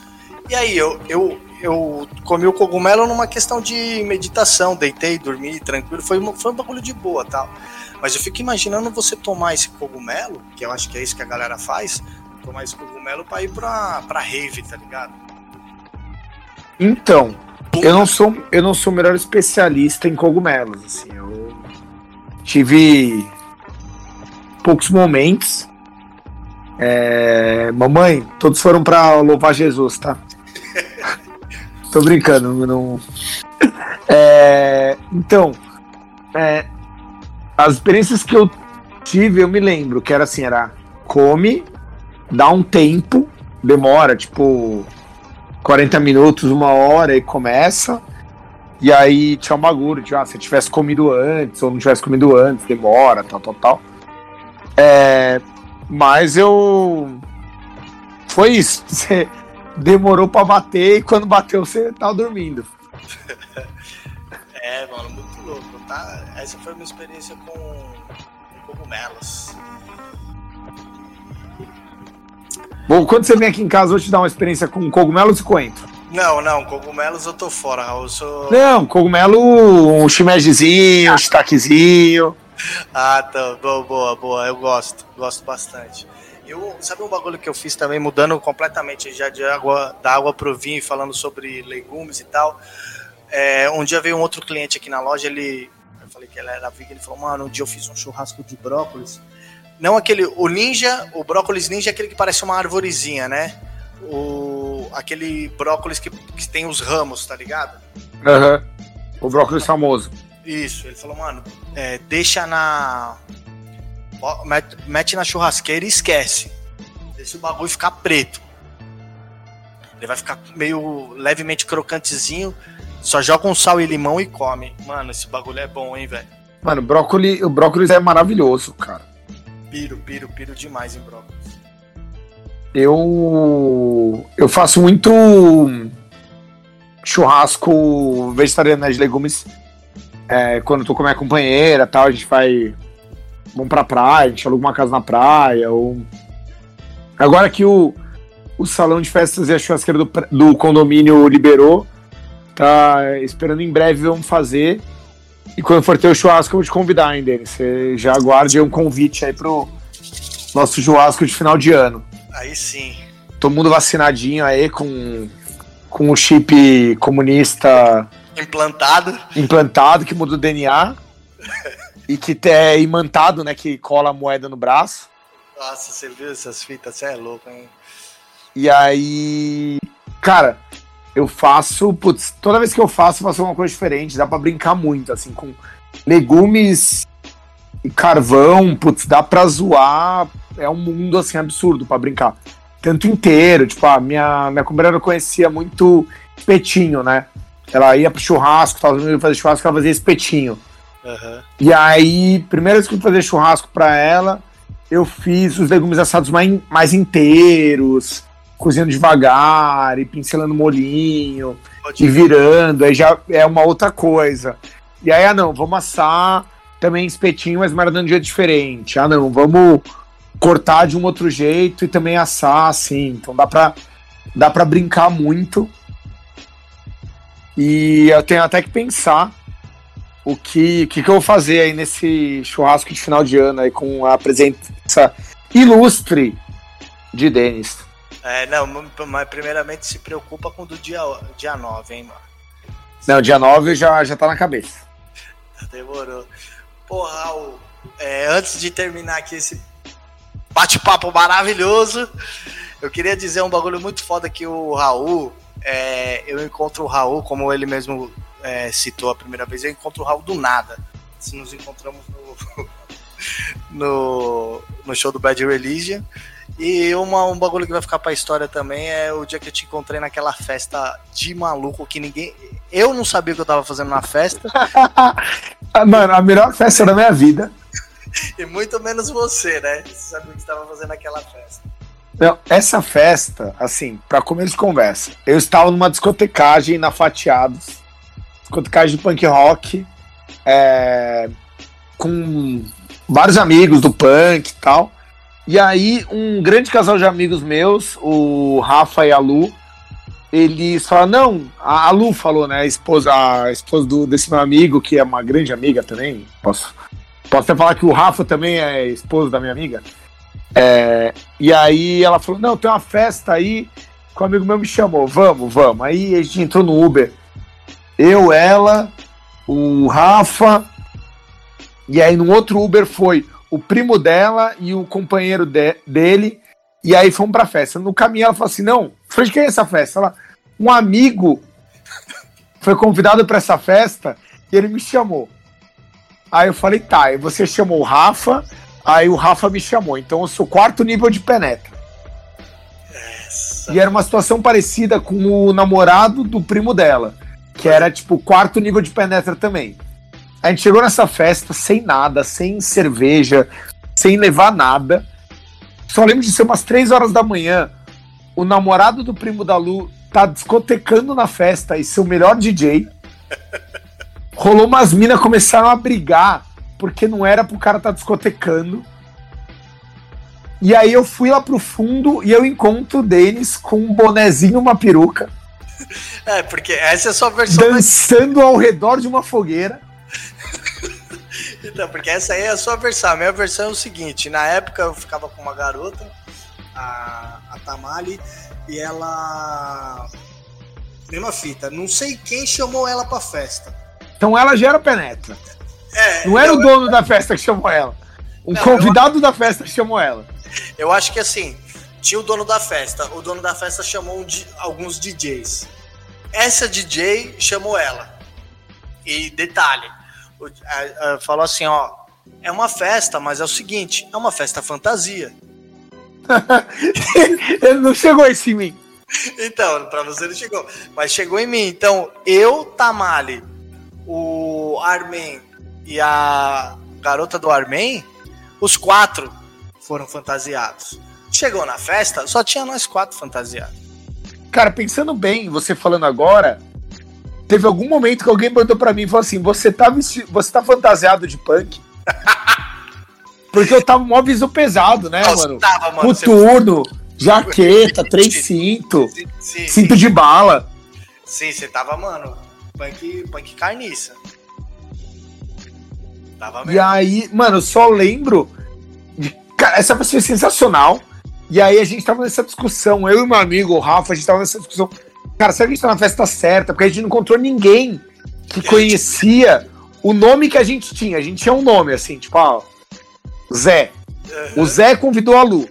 E aí eu, eu, eu comi o cogumelo numa questão de meditação, deitei, dormi tranquilo, foi, uma, foi um bagulho de boa tal. Mas eu fico imaginando você tomar esse cogumelo, que eu acho que é isso que a galera faz, tomar esse cogumelo pra ir pra, pra rave, tá ligado? Então, eu não sou eu não sou o melhor especialista em cogumelos, assim, eu tive poucos momentos. É, mamãe, todos foram para louvar Jesus, tá? Tô brincando, não. É, então, é, as experiências que eu tive, eu me lembro que era assim, era come, dá um tempo, demora tipo 40 minutos, uma hora e começa. E aí tinha um bagulho, tipo, ah, se tivesse comido antes ou não tivesse comido antes, demora, tal, tal, tal. É, mas eu. Foi isso. Você demorou para bater e quando bateu você tava dormindo. é, mano, muito louco, tá? Essa foi uma experiência com, com cogumelos. Bom, quando você vem aqui em casa, eu vou te dar uma experiência com cogumelos e coentro. Não, não, cogumelos eu tô fora, Raul. Eu sou... Não, cogumelo, um shimejizinho, um shiitakezinho. Ah, tá, boa, boa, boa, eu gosto, gosto bastante. Eu, sabe um bagulho que eu fiz também, mudando completamente já de água, da água pro vinho, falando sobre legumes e tal. É, um dia veio um outro cliente aqui na loja, ele. Eu falei que ele era vegan, ele falou, mano, um dia eu fiz um churrasco de brócolis. Não aquele. O ninja, o brócolis ninja é aquele que parece uma arvorezinha, né? O, aquele brócolis que, que tem os ramos, tá ligado? Aham. Uhum. O brócolis famoso. Isso, ele falou, mano, é, deixa na mete na churrasqueira e esquece. Deixa o bagulho ficar preto. Ele vai ficar meio levemente crocantezinho. Só joga um sal e limão e come. Mano, esse bagulho é bom, hein, velho? Mano, brócolis, o brócolis é maravilhoso, cara. Piro, piro, piro demais em brócolis. Eu eu faço muito churrasco vegetariano né, de legumes. É, quando eu tô com a minha companheira tal, a gente vai vamos pra praia, a gente aluga uma casa na praia. Ou... Agora que o, o salão de festas e a churrasqueira do, do condomínio liberou, tá esperando em breve vamos fazer. E quando for ter o churrasco, eu vou te convidar, hein, Denis? Você já aguarde um convite aí pro nosso churrasco de final de ano. Aí sim. Todo mundo vacinadinho aí com, com o chip comunista implantado. Implantado, que muda o DNA. e que é imantado, né? Que cola a moeda no braço. Nossa, você viu essas fitas? Você é louco, hein? E aí, cara, eu faço, putz, toda vez que eu faço, eu faço uma coisa diferente. Dá para brincar muito, assim, com legumes e carvão, putz, dá pra zoar. É um mundo, assim, absurdo para brincar. Tanto inteiro, tipo, a minha, minha companheira conhecia muito espetinho, né? Ela ia pro churrasco, tava fazer churrasco, ela fazia espetinho. Uhum. E aí, primeira vez que eu fazer churrasco para ela, eu fiz os legumes assados mais, mais inteiros, cozinhando devagar e pincelando molinho Pode e virando, aí já é uma outra coisa. E aí, ah não, vamos assar também espetinho, mas marinando de um jeito diferente. Ah não, vamos cortar de um outro jeito e também assar assim. Então dá pra, dá pra brincar muito. E eu tenho até que pensar o que, que, que eu vou fazer aí nesse churrasco de final de ano aí com a presença ilustre de Denis. É, não, mas primeiramente se preocupa com o do dia, dia 9, hein, mano. Não, dia 9 já, já tá na cabeça. Demorou. Porra, Raul, é, antes de terminar aqui esse bate-papo maravilhoso, eu queria dizer um bagulho muito foda que o Raul, é, eu encontro o Raul, como ele mesmo é, citou a primeira vez, eu encontro o Raul do nada. Se nos encontramos no, no, no, show do Bad Religion. E uma, um bagulho que vai ficar pra história também é o dia que eu te encontrei naquela festa de maluco que ninguém. Eu não sabia o que eu tava fazendo na festa. Mano, a melhor festa da minha vida. e muito menos você, né? Você sabia o que estava fazendo naquela festa. Não, essa festa, assim, para começo de conversa, eu estava numa discotecagem na Fatiados discotecagem de punk rock, é, com vários amigos do punk e tal. E aí, um grande casal de amigos meus, o Rafa e a Lu, eles falaram, não, a Lu falou, né, a esposa, a esposa do, desse meu amigo, que é uma grande amiga também, posso, posso até falar que o Rafa também é esposo da minha amiga, é, e aí ela falou, não, tem uma festa aí, que um amigo meu me chamou, vamos, vamos, aí a gente entrou no Uber, eu, ela, o Rafa, e aí no outro Uber foi o primo dela e o companheiro de, dele. E aí fomos pra festa. No caminho ela falou assim: não, foi de quem é essa festa? Ela, um amigo foi convidado para essa festa e ele me chamou. Aí eu falei, tá, e você chamou o Rafa, aí o Rafa me chamou. Então eu sou quarto nível de penetra. Essa. E era uma situação parecida com o namorado do primo dela, que era tipo quarto nível de penetra também. A gente chegou nessa festa sem nada, sem cerveja, sem levar nada. Só lembro de ser umas três horas da manhã. O namorado do primo da Lu tá discotecando na festa e ser o melhor DJ. Rolou umas minas, começaram a brigar, porque não era pro cara tá discotecando. E aí eu fui lá pro fundo e eu encontro o Denis com um bonezinho uma peruca. É, porque essa é a sua versão. Dançando ao redor de uma fogueira. então, porque essa aí é a sua versão. A minha versão é o seguinte: na época eu ficava com uma garota, a, a Tamali, e ela. Mesma fita, não sei quem chamou ela pra festa. Então ela já era penetra. É, não era o dono da festa que chamou ela. Um não, convidado eu... da festa que chamou ela. Eu acho que assim, tinha o dono da festa. O dono da festa chamou um alguns DJs. Essa DJ chamou ela. E detalhe, falou assim, ó, é uma festa, mas é o seguinte, é uma festa fantasia. ele não chegou em mim. Então, para você não chegou, mas chegou em mim. Então, eu, Tamale, o Armin e a garota do Armin, os quatro foram fantasiados. Chegou na festa, só tinha nós quatro fantasiados. Cara, pensando bem, você falando agora, teve algum momento que alguém perguntou para mim e falou assim: você tá, vestido, você tá fantasiado de punk? Porque eu tava mó viso pesado, né, Nossa, mano? Tava, mano. Coturno, você... jaqueta, três cintos, cinto de bala. Sim, você tava, mano, punk, punk carniça. Tava mesmo. E aí, mano, eu só lembro. De, cara, essa pessoa é sensacional. E aí a gente tava nessa discussão, eu e meu amigo, o Rafa, a gente tava nessa discussão. Cara, será que a gente tá na festa certa? Porque a gente não encontrou ninguém que conhecia o nome que a gente tinha. A gente tinha um nome, assim, tipo, ó, Zé. Uhum. O Zé convidou a Lu.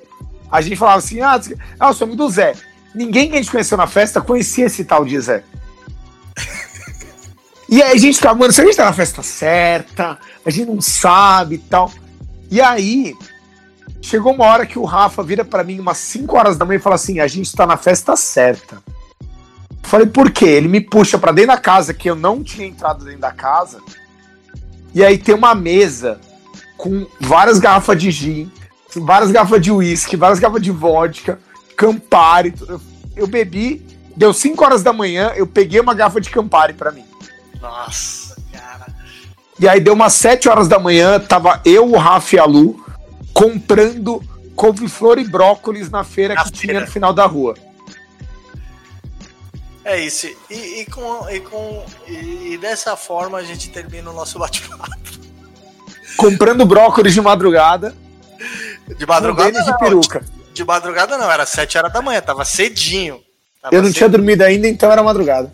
A gente falava assim: ah, ah, eu sou amigo do Zé. Ninguém que a gente conheceu na festa conhecia esse tal de Zé. E aí a gente ficava, mano, se a gente tá na festa certa, a gente não sabe e tal. E aí, chegou uma hora que o Rafa vira para mim umas 5 horas da manhã e fala assim: a gente tá na festa certa. Falei, por quê? Ele me puxa para dentro da casa, que eu não tinha entrado dentro da casa. E aí tem uma mesa com várias garrafas de gin, várias garrafas de uísque, várias garrafas de vodka, Campari. Eu, eu bebi, deu 5 horas da manhã, eu peguei uma garrafa de Campari para mim. Nossa, cara. E aí deu umas 7 horas da manhã, tava eu, o Rafa e a Lu comprando couve-flor e brócolis na feira na que feira. tinha no final da rua. É isso. E, e com, e, com, e, e dessa forma a gente termina o nosso bate-papo comprando brócolis de madrugada. De madrugada não, de peruca. De, de, madrugada não, era 7 horas da manhã, tava cedinho. Tava eu não cedinho. tinha dormido ainda, então era madrugada.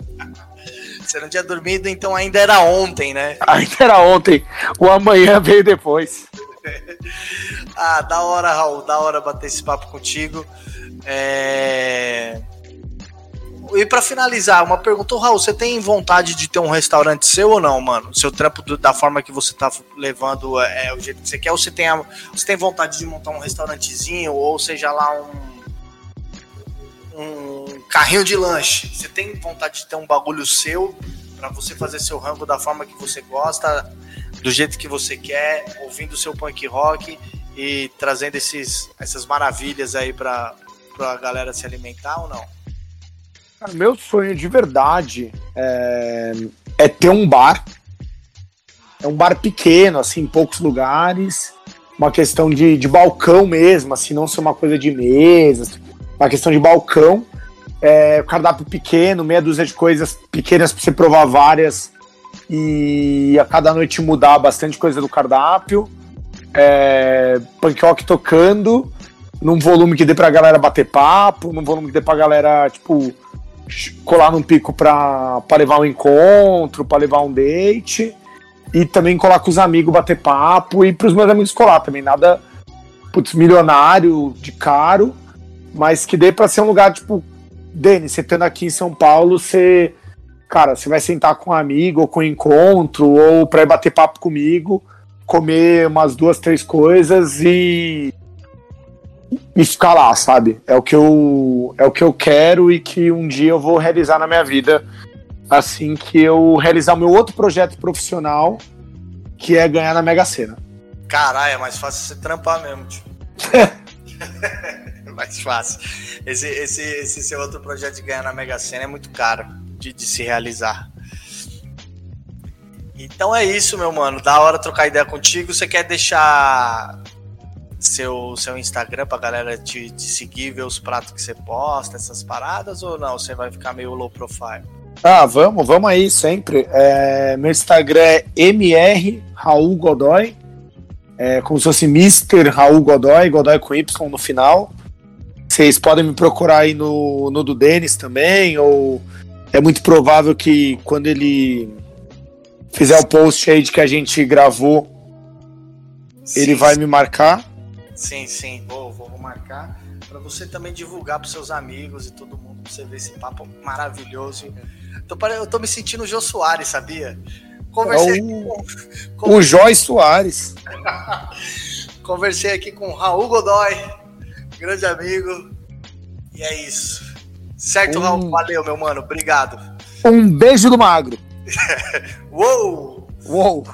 Você não tinha dormido, então ainda era ontem, né? Ainda era ontem. O amanhã veio depois. ah, da hora, Raul, da hora bater esse papo contigo. É... E para finalizar, uma pergunta, Raul, você tem vontade de ter um restaurante seu ou não, mano? Seu trampo do, da forma que você tá levando é, é o jeito que você quer, ou você tem, a, você tem vontade de montar um restaurantezinho, ou seja lá um, um carrinho de lanche? Você tem vontade de ter um bagulho seu para você fazer seu rango da forma que você gosta, do jeito que você quer, ouvindo seu punk rock e trazendo esses, essas maravilhas aí para a galera se alimentar ou não? meu sonho de verdade é, é ter um bar. É um bar pequeno, assim, em poucos lugares. Uma questão de, de balcão mesmo, assim, não ser uma coisa de mesas. Uma questão de balcão. É, cardápio pequeno, meia dúzia de coisas pequenas para você provar várias. E a cada noite mudar bastante coisa do cardápio. É, tocando num volume que dê pra galera bater papo, num volume que dê pra galera, tipo, colar num pico para levar um encontro, para levar um date. e também colar com os amigos, bater papo e pros meus amigos colar também. Nada, putz, milionário, de caro, mas que dê pra ser um lugar, tipo, Denis, você estando aqui em São Paulo, você, cara, você vai sentar com um amigo ou com um encontro ou pra ir bater papo comigo, comer umas duas, três coisas e e ficar lá, sabe? É o que eu é o que eu quero e que um dia eu vou realizar na minha vida assim que eu realizar o meu outro projeto profissional, que é ganhar na Mega Sena. Caralho, é mais fácil você trampar mesmo, tio. mais fácil. Esse, esse, esse seu outro projeto de ganhar na Mega Sena é muito caro de, de se realizar. Então é isso, meu mano. Da hora trocar ideia contigo. Você quer deixar seu, seu Instagram pra galera te, te seguir, ver os pratos que você posta, essas paradas, ou não? Você vai ficar meio low profile? Ah, vamos, vamos aí, sempre. É, meu Instagram é MR Raul Godoy. É como se fosse Mr. Raul Godoy, Godoy com Y no final. Vocês podem me procurar aí no, no do Denis também, ou é muito provável que quando ele fizer o post aí de que a gente gravou, sim, ele vai sim. me marcar. Sim, sim, vou, vou marcar. para você também divulgar para seus amigos e todo mundo, pra você ver esse papo maravilhoso. Tô, eu tô me sentindo o Jô Soares, sabia? Conversei é o, com, o Joy Soares. Conversei aqui com o Raul Godoy, grande amigo. E é isso. Certo, um... Raul? Valeu, meu mano. Obrigado. Um beijo do magro. Uou! Uou!